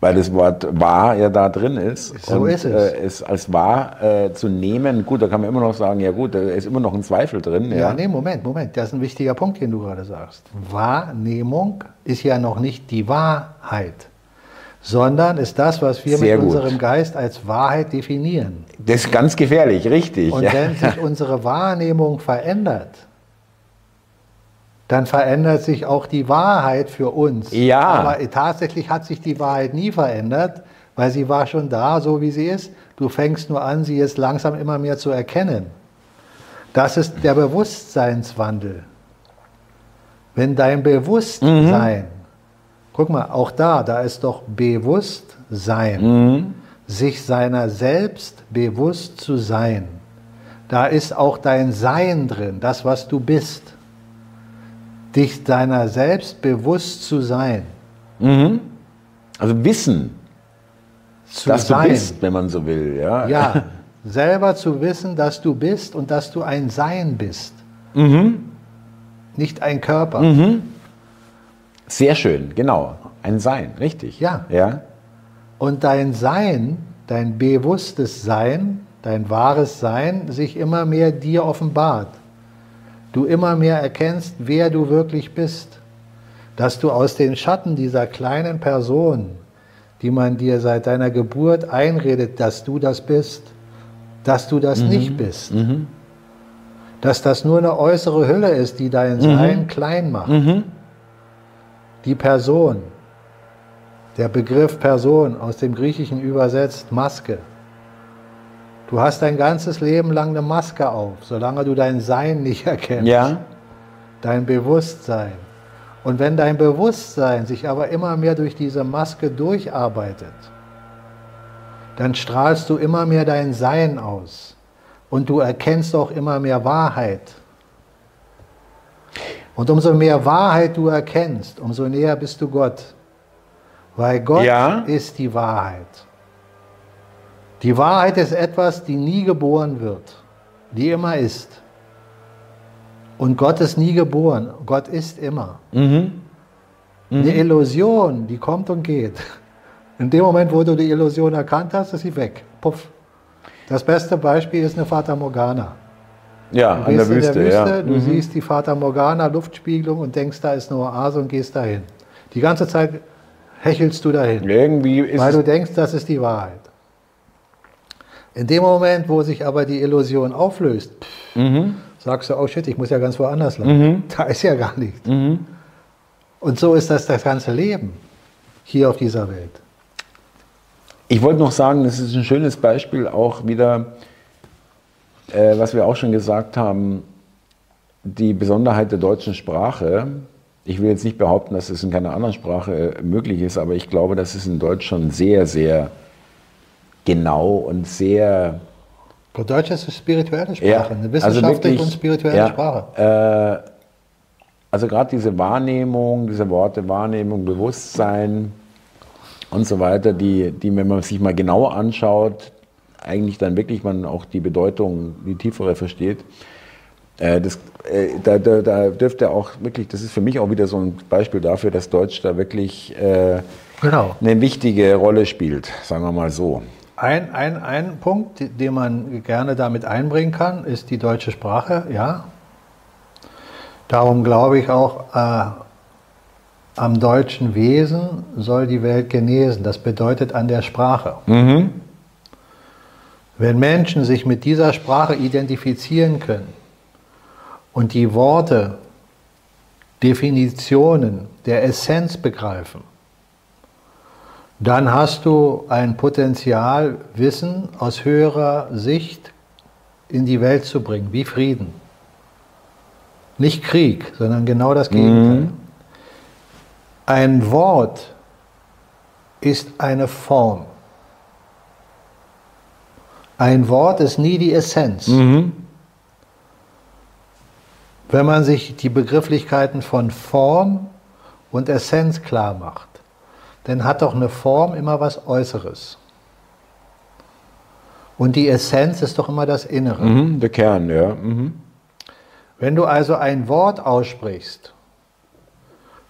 [SPEAKER 1] Weil das Wort wahr ja da drin ist.
[SPEAKER 2] So
[SPEAKER 1] und,
[SPEAKER 2] ist es.
[SPEAKER 1] Äh, es als wahr äh, zu nehmen, gut, da kann man immer noch sagen, ja gut, da ist immer noch ein Zweifel drin.
[SPEAKER 2] Ja,
[SPEAKER 1] Ja,
[SPEAKER 2] nee, Moment, Moment. Das ist ein wichtiger Punkt, den du gerade sagst. Wahrnehmung ist ja noch nicht die Wahrheit, sondern ist das, was wir
[SPEAKER 1] Sehr
[SPEAKER 2] mit
[SPEAKER 1] gut.
[SPEAKER 2] unserem Geist als Wahrheit definieren.
[SPEAKER 1] Das ist ganz gefährlich, richtig.
[SPEAKER 2] Und wenn sich unsere Wahrnehmung verändert, dann verändert sich auch die Wahrheit für uns.
[SPEAKER 1] Ja.
[SPEAKER 2] Aber tatsächlich hat sich die Wahrheit nie verändert, weil sie war schon da, so wie sie ist. Du fängst nur an, sie jetzt langsam immer mehr zu erkennen. Das ist der Bewusstseinswandel. Wenn dein Bewusstsein, guck mal, auch da, da ist doch Bewusstsein, sich seiner selbst bewusst zu sein. Da ist auch dein Sein drin, das, was du bist. Dich deiner selbst bewusst zu sein.
[SPEAKER 1] Also Wissen,
[SPEAKER 2] Zu
[SPEAKER 1] dass
[SPEAKER 2] sein.
[SPEAKER 1] du bist, wenn man so will. Ja.
[SPEAKER 2] Ja, selber zu wissen, dass du bist und dass du ein Sein bist. Nicht ein Körper.
[SPEAKER 1] Sehr schön, genau. Ein Sein, richtig.
[SPEAKER 2] Ja.
[SPEAKER 1] ja.
[SPEAKER 2] Und dein Sein, dein bewusstes Sein, dein wahres Sein sich immer mehr dir offenbart. Du immer mehr erkennst, wer du wirklich bist. Dass du aus den Schatten dieser kleinen Person, die man dir seit deiner Geburt einredet, dass du das bist, dass du das nicht bist. Dass das nur eine äußere Hülle ist, die dein Sein klein macht. Die Person, der Begriff Person aus dem Griechischen übersetzt Maske. Du hast dein ganzes Leben lang eine Maske auf, solange du dein Sein nicht erkennst,
[SPEAKER 1] Ja.
[SPEAKER 2] dein Bewusstsein. Und wenn dein Bewusstsein sich aber immer mehr durch diese Maske durcharbeitet, dann strahlst du immer mehr dein Sein aus und du erkennst auch immer mehr Wahrheit. Und umso mehr Wahrheit du erkennst, umso näher bist du Gott. Weil Gott
[SPEAKER 1] Ja.
[SPEAKER 2] ist die Wahrheit. Die Wahrheit ist etwas, die nie geboren wird, die immer ist. Und Gott ist nie geboren, Gott ist immer. Eine Illusion, die kommt und geht. In dem Moment, wo du die Illusion erkannt hast, ist sie weg. Puff. Das beste Beispiel ist eine Fata Morgana.
[SPEAKER 1] Ja,
[SPEAKER 2] Du
[SPEAKER 1] an der Wüste,
[SPEAKER 2] der Wüste,
[SPEAKER 1] ja.
[SPEAKER 2] du siehst die Fata Morgana Luftspiegelung und denkst, da ist eine Oase und gehst dahin. Die ganze Zeit hechelst du dahin,
[SPEAKER 1] Irgendwie
[SPEAKER 2] weil du denkst, das ist die Wahrheit. In dem Moment, wo sich aber die Illusion auflöst, pff,
[SPEAKER 1] Mhm.
[SPEAKER 2] sagst du, oh shit, ich muss ja ganz woanders lang. Da ist ja gar nichts.
[SPEAKER 1] Mhm.
[SPEAKER 2] Und so ist das das ganze Leben hier auf dieser Welt.
[SPEAKER 1] Ich wollte noch sagen, das ist ein schönes Beispiel auch wieder, äh, was wir auch schon gesagt haben, die Besonderheit der deutschen Sprache. Ich will jetzt nicht behaupten, dass es in keiner anderen Sprache äh, möglich ist, aber ich glaube, dass es in Deutsch schon sehr, sehr genau und sehr
[SPEAKER 2] Deutsch ist eine spirituelle Sprache,
[SPEAKER 1] Ja,
[SPEAKER 2] eine
[SPEAKER 1] also
[SPEAKER 2] wissenschaftliche
[SPEAKER 1] wirklich,
[SPEAKER 2] und spirituelle
[SPEAKER 1] ja,
[SPEAKER 2] Sprache.
[SPEAKER 1] Äh, also gerade diese Wahrnehmung, diese Worte Wahrnehmung, Bewusstsein und so weiter, die, die, wenn man sich mal genauer anschaut, eigentlich dann wirklich man auch die Bedeutung, die tiefere versteht. Äh, das, äh, da, da, da dürfte auch wirklich, das ist für mich auch wieder so ein Beispiel dafür, dass Deutsch da wirklich äh,
[SPEAKER 2] Genau.
[SPEAKER 1] eine wichtige Rolle spielt, sagen wir mal so.
[SPEAKER 2] Ein, ein, ein Punkt, den man gerne damit einbringen kann, ist die deutsche Sprache, ja. Darum glaube ich auch, äh, am deutschen Wesen soll die Welt genesen. Das bedeutet an der Sprache. Wenn Menschen sich mit dieser Sprache identifizieren können und die Worte, Definitionen der Essenz begreifen, dann hast du ein Potenzial, Wissen aus höherer Sicht in die Welt zu bringen, wie Frieden. Nicht Krieg, sondern genau das Gegenteil. Ein Wort ist eine Form. Ein Wort ist nie die Essenz. Wenn man sich die Begrifflichkeiten von Form und Essenz klar macht, dann hat doch eine Form immer was Äußeres. Und die Essenz ist doch immer das Innere.
[SPEAKER 1] Mhm, der Kern, ja. Mhm.
[SPEAKER 2] Wenn du also ein Wort aussprichst,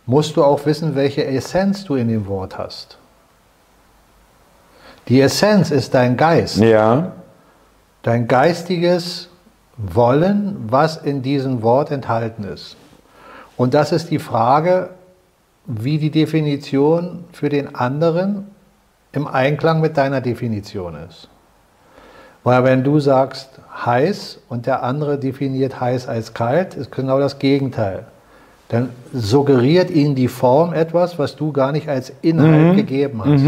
[SPEAKER 2] musst du auch wissen, welche Essenz du in dem Wort hast. Die Essenz ist dein Geist,
[SPEAKER 1] Ja.
[SPEAKER 2] dein geistiges Wollen, was in diesem Wort enthalten ist. Und das ist die Frage, wie die Definition für den anderen im Einklang mit deiner Definition ist. Weil wenn du sagst heiß und der andere definiert heiß als kalt, ist genau das Gegenteil. Dann suggeriert ihnen die Form etwas, was du gar nicht als Inhalt gegeben hast.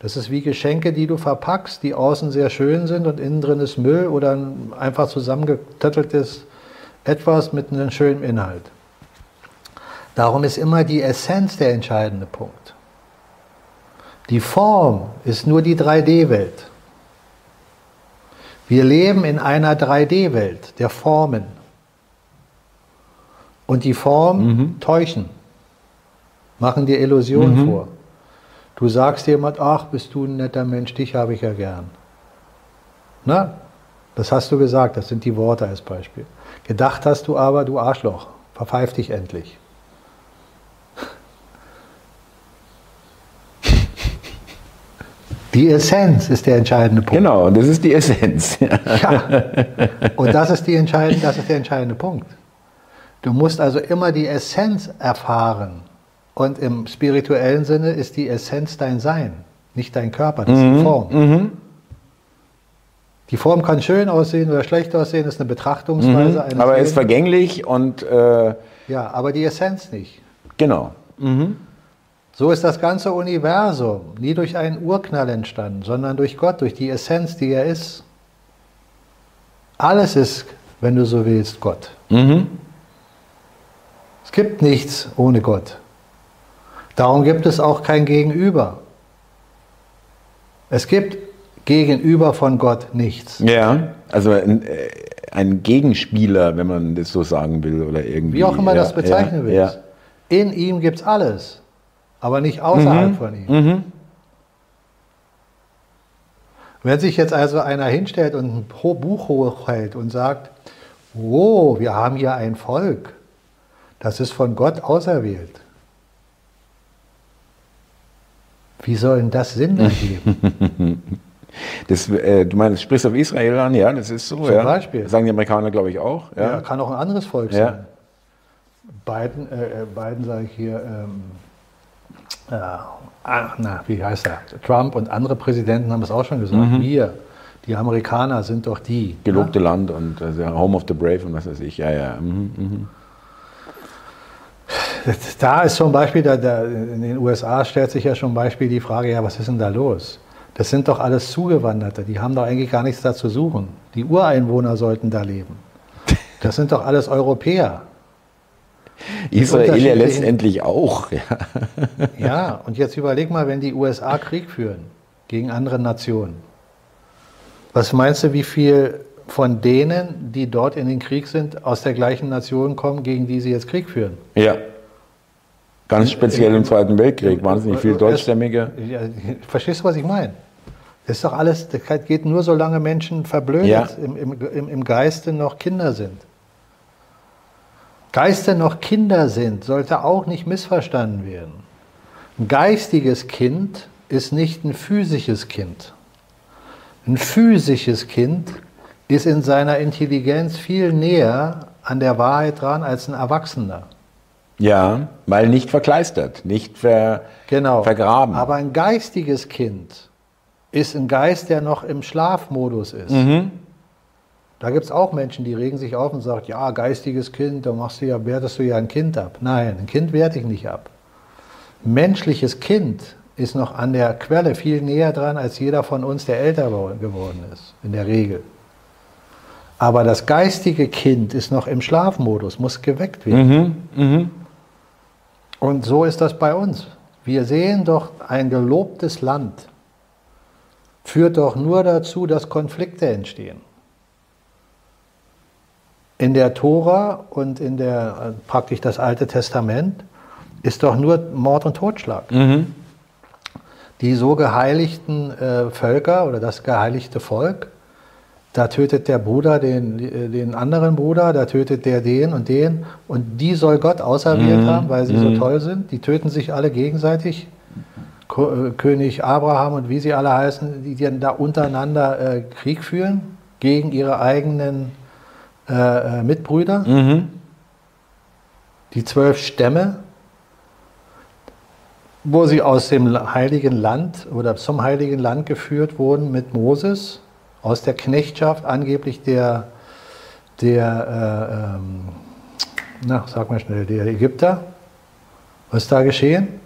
[SPEAKER 2] Das ist wie Geschenke, die du verpackst, die außen sehr schön sind und innen drin ist Müll oder ein einfach zusammengetötteltes etwas mit einem schönen Inhalt. Darum ist immer die Essenz der entscheidende Punkt. Die Form ist nur die 3D-Welt. Wir leben in einer 3D-Welt der Formen. Und die Formen täuschen, machen dir Illusionen vor. Du sagst jemand, ach, bist du ein netter Mensch, dich habe ich ja gern. Na, das hast du gesagt, das sind die Worte als Beispiel. Gedacht hast du aber, du Arschloch, verpfeif dich endlich. Die Essenz ist der entscheidende Punkt.
[SPEAKER 1] Genau, das ist die Essenz.
[SPEAKER 2] Ja. Und das ist, die entscheidende, das ist der entscheidende Punkt. Du musst also immer die Essenz erfahren. Und im spirituellen Sinne ist die Essenz dein Sein, nicht dein Körper, das ist die Form. Die Form kann schön aussehen oder schlecht aussehen, ist eine Betrachtungsweise eines
[SPEAKER 1] Aber er ist vergänglich und äh,
[SPEAKER 2] Ja, aber die Essenz nicht.
[SPEAKER 1] genau.
[SPEAKER 2] So ist das ganze Universum nie durch einen Urknall entstanden, sondern durch Gott, durch die Essenz, die er ist. Alles ist, wenn du so willst, Gott. Es gibt nichts ohne Gott. Darum gibt es auch kein Gegenüber. Es gibt gegenüber von Gott nichts.
[SPEAKER 1] Ja, also ein, äh, ein Gegenspieler, wenn man das so sagen will oder irgendwie.
[SPEAKER 2] Wie auch immer
[SPEAKER 1] ja,
[SPEAKER 2] das bezeichnen
[SPEAKER 1] ja,
[SPEAKER 2] willst.
[SPEAKER 1] Ja.
[SPEAKER 2] In ihm gibt es alles, aber nicht außerhalb von ihm. Wenn sich jetzt also einer hinstellt und ein Buch hochhält und sagt, oh, wir haben hier ein Volk, das ist von Gott auserwählt. Wie soll denn das Sinn ergeben?
[SPEAKER 1] Das, äh, du meinst, sprichst auf Israel an? Ja, das ist so.
[SPEAKER 2] Zum
[SPEAKER 1] ja.
[SPEAKER 2] Beispiel.
[SPEAKER 1] Sagen die Amerikaner, glaube ich, auch.
[SPEAKER 2] Ja.
[SPEAKER 1] Ja.
[SPEAKER 2] kann auch ein anderes Volk
[SPEAKER 1] Ja.
[SPEAKER 2] sein. Biden, äh, äh, Biden sage ich hier, ähm, äh, ach, na, wie heißt er? Trump und andere Präsidenten haben es auch schon gesagt.
[SPEAKER 1] Mhm.
[SPEAKER 2] Wir, die Amerikaner, sind doch die.
[SPEAKER 1] Gelobte Land und also Home of the Brave und was weiß ich. Ja, ja. Mhm, mhm.
[SPEAKER 2] Da ist zum Beispiel, da, da, in den USA stellt sich ja schon Beispiel die Frage, ja, was ist denn da los? Das sind doch alles Zugewanderte, die haben doch eigentlich gar nichts da zu suchen. Die Ureinwohner sollten da leben. Das sind doch alles Europäer.
[SPEAKER 1] Israel ja letztendlich auch. Ja.
[SPEAKER 2] Ja, und jetzt überleg mal, wenn die USA Krieg führen gegen andere Nationen. Was meinst du, wie viel von denen, die dort in den Krieg sind, aus der gleichen Nation kommen, gegen die sie jetzt Krieg führen?
[SPEAKER 1] Ja. Ganz speziell im Zweiten Weltkrieg, wahnsinnig viel Deutschstämmige.
[SPEAKER 2] Ja, verstehst du, was ich meine? Das ist doch alles, das geht nur, solange Menschen verblödet
[SPEAKER 1] Ja.
[SPEAKER 2] im, im, im Geiste noch Kinder sind. Geiste noch Kinder sind, sollte auch nicht missverstanden werden. Ein geistiges Kind ist nicht ein physisches Kind. Ein physisches Kind ist in seiner Intelligenz viel näher an der Wahrheit dran als ein Erwachsener.
[SPEAKER 1] Ja, weil nicht verkleistert, nicht ver,
[SPEAKER 2] Genau.
[SPEAKER 1] vergraben.
[SPEAKER 2] Aber ein geistiges Kind ist ein Geist, der noch im Schlafmodus ist.
[SPEAKER 1] Mhm.
[SPEAKER 2] Da gibt es auch Menschen, die regen sich auf und sagen, ja, geistiges Kind, da machst du ja, wertest du ja ein Kind ab. Nein, ein Kind werte ich nicht ab. Menschliches Kind ist noch an der Quelle viel näher dran, als jeder von uns, der älter geworden ist, in der Regel. Aber das geistige Kind ist noch im Schlafmodus, muss geweckt werden.
[SPEAKER 1] Mhm. Mhm.
[SPEAKER 2] Und so ist das bei uns. Wir sehen doch, ein gelobtes Land führt doch nur dazu, dass Konflikte entstehen. In der Tora und in der äh, praktisch das Alte Testament ist doch nur Mord und Totschlag.
[SPEAKER 1] Mhm.
[SPEAKER 2] Die so geheiligten äh, Völker oder das geheiligte Volk, da tötet der Bruder den, äh, den anderen Bruder, da tötet der den und den und die soll Gott auserwählt haben, weil sie so toll sind. Die töten sich alle gegenseitig. Ko- äh, König Abraham und wie sie alle heißen, die dann da untereinander äh, Krieg führen gegen ihre eigenen äh, äh, Mitbrüder.
[SPEAKER 1] Mhm.
[SPEAKER 2] Die zwölf Stämme, wo sie aus dem heiligen Land oder zum heiligen Land geführt wurden mit Moses, aus der Knechtschaft angeblich der, der äh, ähm, na, sag mal schnell, der Ägypter. Was ist da geschehen?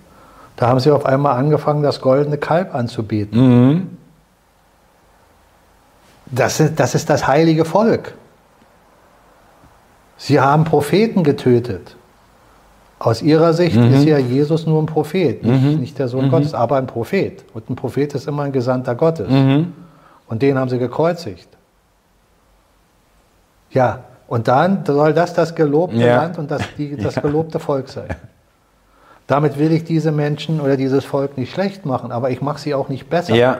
[SPEAKER 2] Da haben sie auf einmal angefangen, das goldene Kalb anzubeten.
[SPEAKER 1] Mhm.
[SPEAKER 2] Das ist, das ist das heilige Volk. Sie haben Propheten getötet. Aus ihrer Sicht ist ja Jesus nur ein Prophet, nicht, nicht der Sohn Gottes, aber ein Prophet. Und ein Prophet ist immer ein Gesandter Gottes.
[SPEAKER 1] Mhm.
[SPEAKER 2] Und den haben sie gekreuzigt. Ja, und dann soll das das gelobte
[SPEAKER 1] Ja.
[SPEAKER 2] Land und das, die, das gelobte Volk sein. Damit will ich diese Menschen oder dieses Volk nicht schlecht machen, aber ich mache sie auch nicht besser.
[SPEAKER 1] Ja.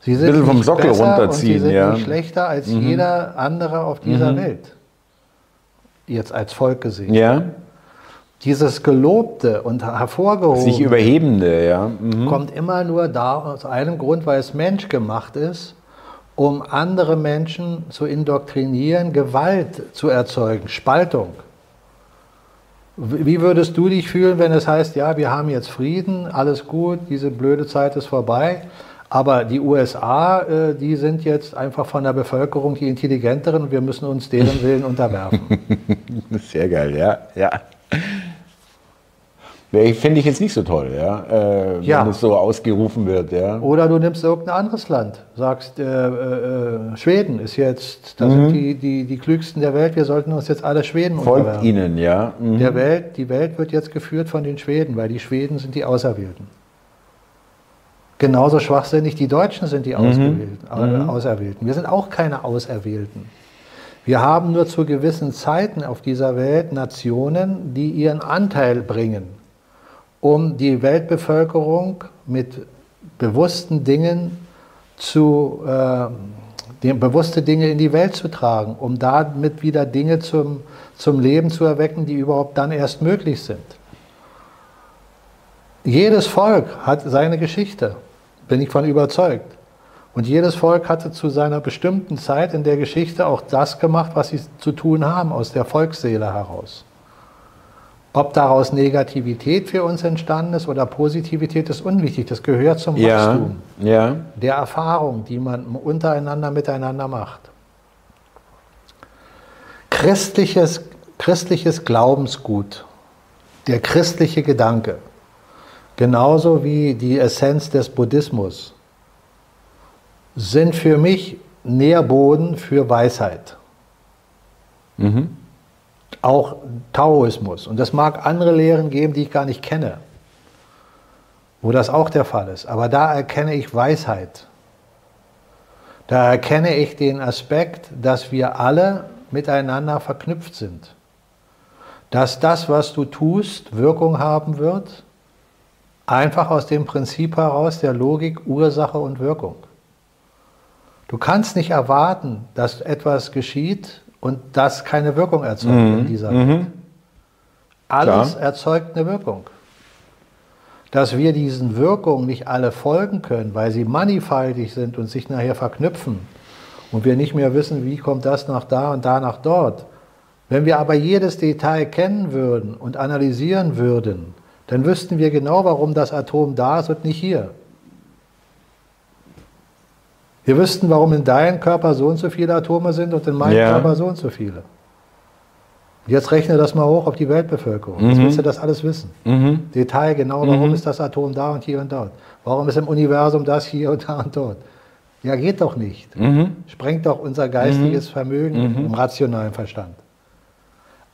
[SPEAKER 2] Sie sind
[SPEAKER 1] bisschen vom Sockel
[SPEAKER 2] Und sie
[SPEAKER 1] runterziehen,
[SPEAKER 2] sind
[SPEAKER 1] ja.
[SPEAKER 2] nicht schlechter als jeder andere auf dieser Welt. Jetzt als Volk gesehen.
[SPEAKER 1] Ja.
[SPEAKER 2] Dieses Gelobte und hervorgehobene
[SPEAKER 1] Sich überhebende, ja. Mhm.
[SPEAKER 2] kommt immer nur da aus einem Grund, weil es menschgemacht ist, um andere Menschen zu indoktrinieren, Gewalt zu erzeugen, Spaltung. Wie würdest du dich fühlen, wenn es heißt, ja, wir haben jetzt Frieden, alles gut, diese blöde Zeit ist vorbei, aber die USA, äh, die sind jetzt einfach von der Bevölkerung die intelligenteren und wir müssen uns deren Willen unterwerfen.
[SPEAKER 1] Sehr geil, ja. ja. Fände ich jetzt nicht so toll, ja, äh,
[SPEAKER 2] Ja.
[SPEAKER 1] wenn es so ausgerufen wird, ja.
[SPEAKER 2] Oder du nimmst irgendein anderes Land, sagst, äh, äh, äh, Schweden ist jetzt, da sind die, die, die klügsten der Welt, wir sollten uns jetzt alle Schweden
[SPEAKER 1] Folgt
[SPEAKER 2] unterwerfen.
[SPEAKER 1] ihnen, ja. Mhm.
[SPEAKER 2] Der Welt, die Welt wird jetzt geführt von den Schweden, weil die Schweden sind die Auserwählten. Genauso schwachsinnig die Deutschen sind die Ausgewählten, äh, Auserwählten. Wir sind auch keine Auserwählten. Wir haben nur zu gewissen Zeiten auf dieser Welt Nationen, die ihren Anteil bringen, um die Weltbevölkerung mit bewussten Dingen zu, äh, die, bewusste Dinge in die Welt zu tragen, um damit wieder Dinge zum, zum Leben zu erwecken, die überhaupt dann erst möglich sind. Jedes Volk hat seine Geschichte, bin ich von überzeugt. Und jedes Volk hatte zu seiner bestimmten Zeit in der Geschichte auch das gemacht, was sie zu tun haben, aus der Volksseele heraus. Ob daraus Negativität für uns entstanden ist oder Positivität, ist unwichtig. Das gehört zum
[SPEAKER 1] Ja,
[SPEAKER 2] Wachstum
[SPEAKER 1] ja.
[SPEAKER 2] der Erfahrung, die man untereinander miteinander macht. Christliches, christliches Glaubensgut, der christliche Gedanke, genauso wie die Essenz des Buddhismus, sind für mich Nährboden für Weisheit.
[SPEAKER 1] Mhm.
[SPEAKER 2] Auch Taoismus. Und das mag andere Lehren geben, die ich gar nicht kenne, wo das auch der Fall ist. Aber da erkenne ich Weisheit. Da erkenne ich den Aspekt, dass wir alle miteinander verknüpft sind. Dass das, was du tust, Wirkung haben wird, einfach aus dem Prinzip heraus der Logik Ursache und Wirkung. Du kannst nicht erwarten, dass etwas geschieht und das keine Wirkung erzeugt mhm. in dieser Welt. Mhm. Alles Klar. erzeugt eine Wirkung. Dass wir diesen Wirkungen nicht alle folgen können, weil sie mannigfaltig sind und sich nachher verknüpfen und wir nicht mehr wissen, wie kommt das nach da und da nach dort. Wenn wir aber jedes Detail kennen würden und analysieren würden, dann wüssten wir genau, warum das Atom da ist und nicht hier. Wir wüssten, warum in deinem Körper so und so viele Atome sind und in meinem ja. Körper so und so viele. Jetzt rechne das mal hoch auf die Weltbevölkerung. Mhm. Jetzt willst du das alles wissen. Mhm. Detail genau, warum mhm. ist das Atom da und hier und dort? Warum ist im Universum das hier und da und dort? Ja, geht doch nicht. Mhm. Sprengt doch unser geistiges mhm. Vermögen mhm. im rationalen Verstand.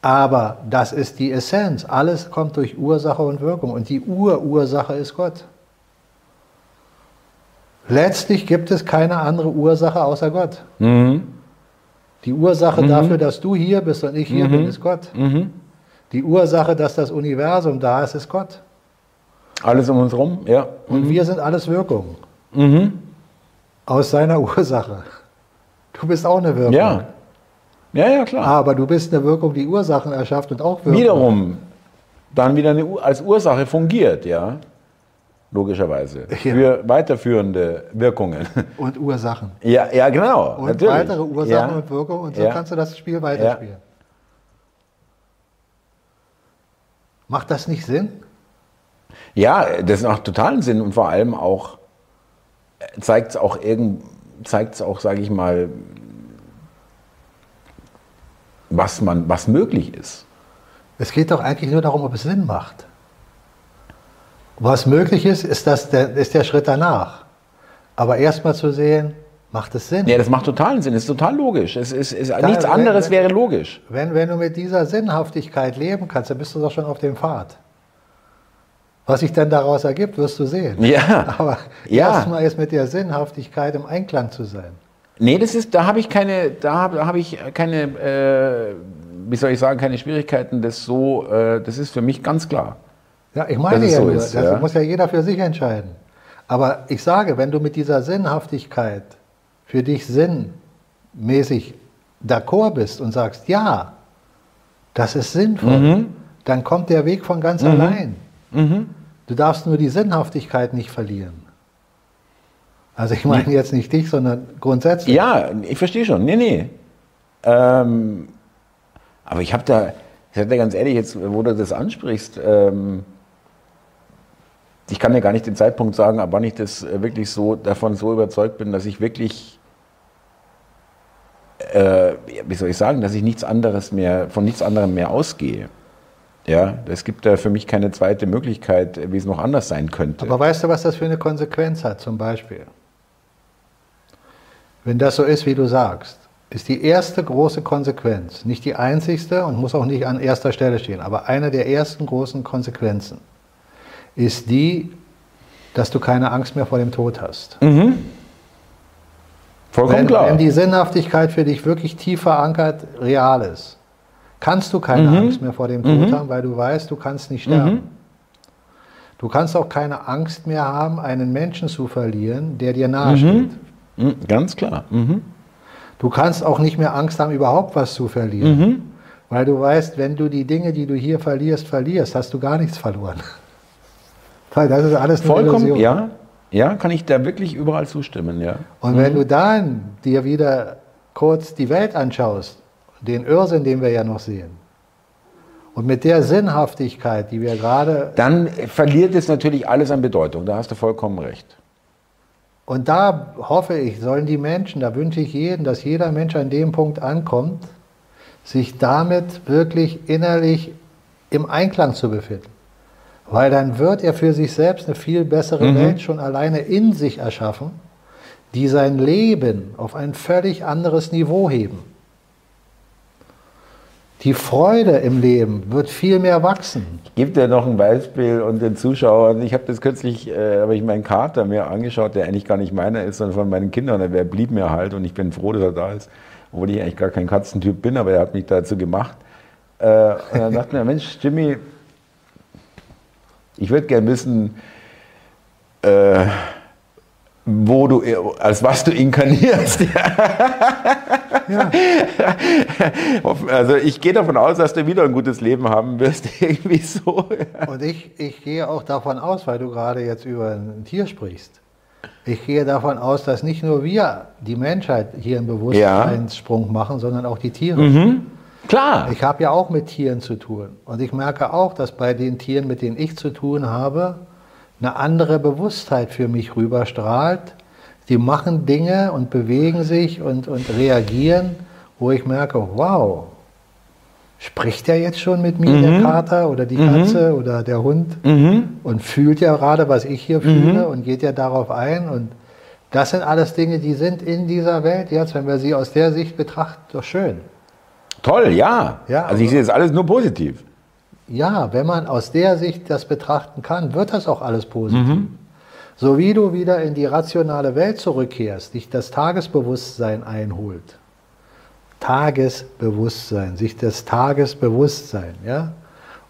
[SPEAKER 2] Aber das ist die Essenz. Alles kommt durch Ursache und Wirkung. Und die Urursache ist Gott. Letztlich gibt es keine andere Ursache außer Gott. Mhm. Die Ursache mhm. dafür, dass du hier bist und ich hier mhm. bin, ist Gott. Mhm. Die Ursache, dass das Universum da ist, ist Gott.
[SPEAKER 1] Alles um uns herum, ja.
[SPEAKER 2] Und wir sind alles Wirkung. Mhm. Aus seiner Ursache. Du bist auch eine Wirkung.
[SPEAKER 1] Ja. Ja, ja, klar.
[SPEAKER 2] Aber du bist eine Wirkung, die Ursachen erschafft und auch
[SPEAKER 1] Wirkung. Wiederum dann wieder eine, als Ursache fungiert, ja logischerweise, ja. für weiterführende Wirkungen.
[SPEAKER 2] Und Ursachen.
[SPEAKER 1] Ja, ja genau.
[SPEAKER 2] Und natürlich. weitere Ursachen ja. und Wirkungen und so ja. kannst du das Spiel weiterspielen. Macht das nicht Sinn?
[SPEAKER 1] Ja, das macht totalen Sinn und vor allem auch zeigt es auch irgend, zeigt es auch, sage ich mal, was man, was möglich ist.
[SPEAKER 2] Es geht doch eigentlich nur darum, ob es Sinn macht. Was möglich ist, ist, das der, ist der Schritt danach. Aber erstmal zu sehen, macht es Sinn?
[SPEAKER 1] Ja, das macht totalen Sinn, das ist total logisch. Es ist, ist da, nichts anderes wenn, wäre logisch.
[SPEAKER 2] Wenn, wenn du mit dieser Sinnhaftigkeit leben kannst, dann bist du doch schon auf dem Pfad. Was sich denn daraus ergibt, wirst du sehen.
[SPEAKER 1] Ja.
[SPEAKER 2] Aber
[SPEAKER 1] ja.
[SPEAKER 2] erstmal ist mit der Sinnhaftigkeit im Einklang zu sein.
[SPEAKER 1] Nee, das ist, da habe ich keine, da habe hab ich keine, äh, wie soll ich sagen, keine Schwierigkeiten. Das so, äh, das ist für mich ganz klar.
[SPEAKER 2] Ja, ich meine ja so nur, ist, das ja. muss ja jeder für sich entscheiden. Aber ich sage, wenn du mit dieser Sinnhaftigkeit für dich sinnmäßig d'accord bist und sagst, ja, das ist sinnvoll, mhm. dann kommt der Weg von ganz mhm. allein. Mhm. Du darfst nur die Sinnhaftigkeit nicht verlieren. Also ich meine jetzt nicht dich, sondern grundsätzlich.
[SPEAKER 1] Ja, ich verstehe schon. Nee, nee. Ähm, aber ich habe da, ich sage dir ganz ehrlich, jetzt, wo du das ansprichst, ähm, ich kann dir gar nicht den Zeitpunkt sagen, ab wann ich das äh, wirklich so davon so überzeugt bin, dass ich wirklich, äh, wie soll ich sagen, dass ich nichts anderes mehr, von nichts anderem mehr ausgehe. Ja, es gibt da für mich keine zweite Möglichkeit, wie es noch anders sein könnte.
[SPEAKER 2] Aber weißt du, was das für eine Konsequenz hat, zum Beispiel? Wenn das so ist, wie du sagst, ist die erste große Konsequenz, nicht die einzigste und muss auch nicht an erster Stelle stehen, aber eine der ersten großen Konsequenzen ist die, dass du keine Angst mehr vor dem Tod hast. Mhm.
[SPEAKER 1] Vollkommen
[SPEAKER 2] wenn,
[SPEAKER 1] klar.
[SPEAKER 2] Wenn die Sinnhaftigkeit für dich wirklich tief verankert, real ist, kannst du keine mhm. Angst mehr vor dem Tod mhm. haben, weil du weißt, du kannst nicht sterben. Mhm. Du kannst auch keine Angst mehr haben, einen Menschen zu verlieren, der dir nahesteht.
[SPEAKER 1] Mhm. Mhm. Ganz klar.
[SPEAKER 2] Du kannst auch nicht mehr Angst haben, überhaupt was zu verlieren. Weil du weißt, wenn du die Dinge, die du hier verlierst, verlierst, hast du gar nichts verloren.
[SPEAKER 1] Das ist alles Vollkommen, Illusion. ja. Ja, kann ich da wirklich überall zustimmen, ja.
[SPEAKER 2] Und wenn mhm. du dann dir wieder kurz die Welt anschaust, den Irrsinn, den wir ja noch sehen, und mit der Sinnhaftigkeit, die wir gerade.
[SPEAKER 1] Dann verliert es natürlich alles an Bedeutung, da hast du vollkommen recht.
[SPEAKER 2] Und da hoffe ich, sollen die Menschen, da wünsche ich jeden, dass jeder Mensch an dem Punkt ankommt, sich damit wirklich innerlich im Einklang zu befinden. Weil dann wird er für sich selbst eine viel bessere mhm. Welt schon alleine in sich erschaffen, die sein Leben auf ein völlig anderes Niveau heben. Die Freude im Leben wird viel mehr wachsen.
[SPEAKER 1] Ich gebe dir noch ein Beispiel und den Zuschauern. Ich habe das kürzlich, äh, habe ich meinen Kater mir angeschaut, der eigentlich gar nicht meiner ist, sondern von meinen Kindern. Der blieb mir halt und ich bin froh, dass er da ist. Obwohl ich eigentlich gar kein Katzentyp bin, aber er hat mich dazu gemacht. Äh, und dann dachte mir, Mensch, Jimmy, ich würde gerne wissen, äh, wo du, als was du inkarnierst. Ja. Also ich gehe davon aus, dass du wieder ein gutes Leben haben wirst, irgendwie so.
[SPEAKER 2] Und ich, ich gehe auch davon aus, weil du gerade jetzt über ein Tier sprichst. Ich gehe davon aus, dass nicht nur wir, die Menschheit, hier einen Bewusstseinssprung ja. machen, sondern auch die Tiere. Mhm.
[SPEAKER 1] Klar.
[SPEAKER 2] Ich habe ja auch mit Tieren zu tun. Und ich merke auch, dass bei den Tieren, mit denen ich zu tun habe, eine andere Bewusstheit für mich rüberstrahlt. Die machen Dinge und bewegen sich und, und reagieren, wo ich merke, wow, spricht er jetzt schon mit mir, mhm. der Kater oder die Katze mhm. oder der Hund mhm. und fühlt ja gerade, was ich hier fühle mhm. und geht ja darauf ein. Und das sind alles Dinge, die sind in dieser Welt jetzt, wenn wir sie aus der Sicht betrachten, doch schön.
[SPEAKER 1] Toll, ja. ja also ich sehe das alles nur positiv
[SPEAKER 2] ja, wenn man aus der Sicht das betrachten kann, wird das auch alles positiv. Mhm. So wie du wieder in die rationale Welt zurückkehrst, dich das Tagesbewusstsein einholt. Tagesbewusstsein, sich das Tagesbewusstsein, ja?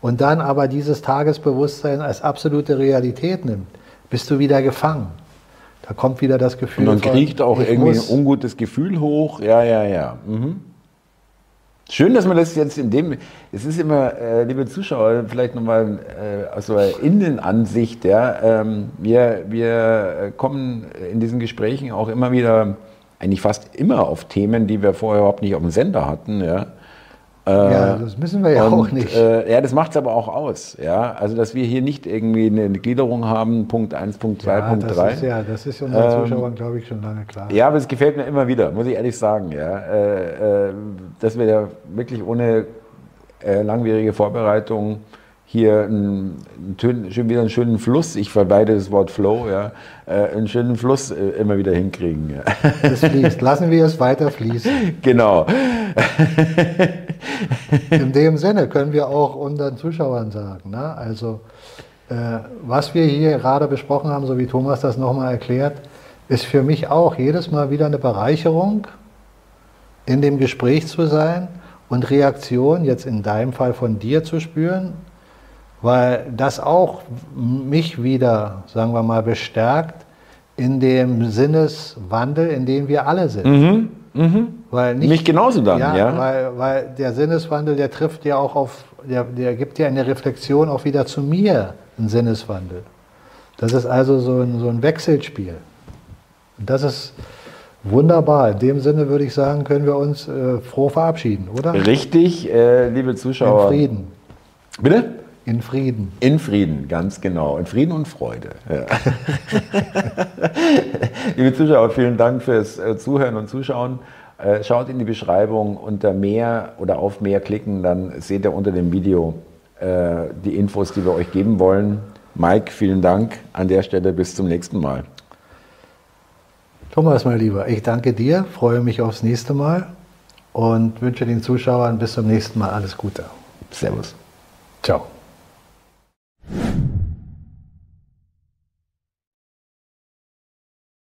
[SPEAKER 2] Und dann aber dieses Tagesbewusstsein als absolute Realität nimmt, bist du wieder gefangen. Da kommt wieder das Gefühl.
[SPEAKER 1] Und dann kriegt auch irgendwie ein ungutes Gefühl hoch. Ja, ja, ja. Mhm. Schön, dass man das jetzt in dem, es ist immer, äh, liebe Zuschauer, vielleicht nochmal äh, aus so einer Innenansicht, ja, ähm, wir, wir kommen in diesen Gesprächen auch immer wieder, eigentlich fast immer auf Themen, die wir vorher überhaupt nicht auf dem Sender hatten, ja.
[SPEAKER 2] Ja, äh, das müssen wir ja und, auch nicht.
[SPEAKER 1] Äh, ja, das macht es aber auch aus. Ja? Also, dass wir hier nicht irgendwie eine Gliederung haben, Punkt 1, Punkt 2, ja, Punkt 3.
[SPEAKER 2] Ist ja, das ist unseren ähm, Zuschauern, glaube ich, schon lange klar.
[SPEAKER 1] Ja, aber es gefällt mir immer wieder, muss ich ehrlich sagen. Ja? Äh, äh, dass wir da wirklich ohne äh, langwierige Vorbereitung hier einen, schon wieder einen schönen Fluss, ich verweide das Wort Flow, ja, äh, einen schönen Fluss äh, immer wieder hinkriegen. Ja.
[SPEAKER 2] Das fließt. Lassen wir es weiter fließen.
[SPEAKER 1] Genau.
[SPEAKER 2] In dem Sinne können wir auch unseren Zuschauern sagen, ne? also äh, was wir hier gerade besprochen haben, so wie Thomas das nochmal erklärt, ist für mich auch jedes Mal wieder eine Bereicherung, in dem Gespräch zu sein und Reaktion jetzt in deinem Fall von dir zu spüren, weil das auch mich wieder, sagen wir mal, bestärkt in dem Sinneswandel, in dem wir alle sind. Mhm,
[SPEAKER 1] mh. Weil nicht, mich genauso dann,
[SPEAKER 2] ja. ja. Weil, weil, der Sinneswandel, der trifft ja auch auf, der, der gibt ja eine Reflexion auch wieder zu mir, einen Sinneswandel. Das ist also so ein, so ein Wechselspiel. Und das ist wunderbar. In dem Sinne würde ich sagen, können wir uns äh, froh verabschieden, oder?
[SPEAKER 1] Richtig, äh, liebe Zuschauer.
[SPEAKER 2] In Frieden.
[SPEAKER 1] Bitte?
[SPEAKER 2] In Frieden.
[SPEAKER 1] In Frieden, ganz genau. In Frieden und Freude. Ja. Liebe Zuschauer, vielen Dank fürs äh, Zuhören und Zuschauen. Äh, schaut in die Beschreibung unter mehr oder auf mehr klicken, dann seht ihr unter dem Video äh, die Infos, die wir euch geben wollen. Mike, vielen Dank an der Stelle. Bis zum nächsten Mal.
[SPEAKER 2] Thomas, mein Lieber, ich danke dir, freue mich aufs nächste Mal und wünsche den Zuschauern bis zum nächsten Mal alles Gute.
[SPEAKER 1] Servus.
[SPEAKER 2] Ciao.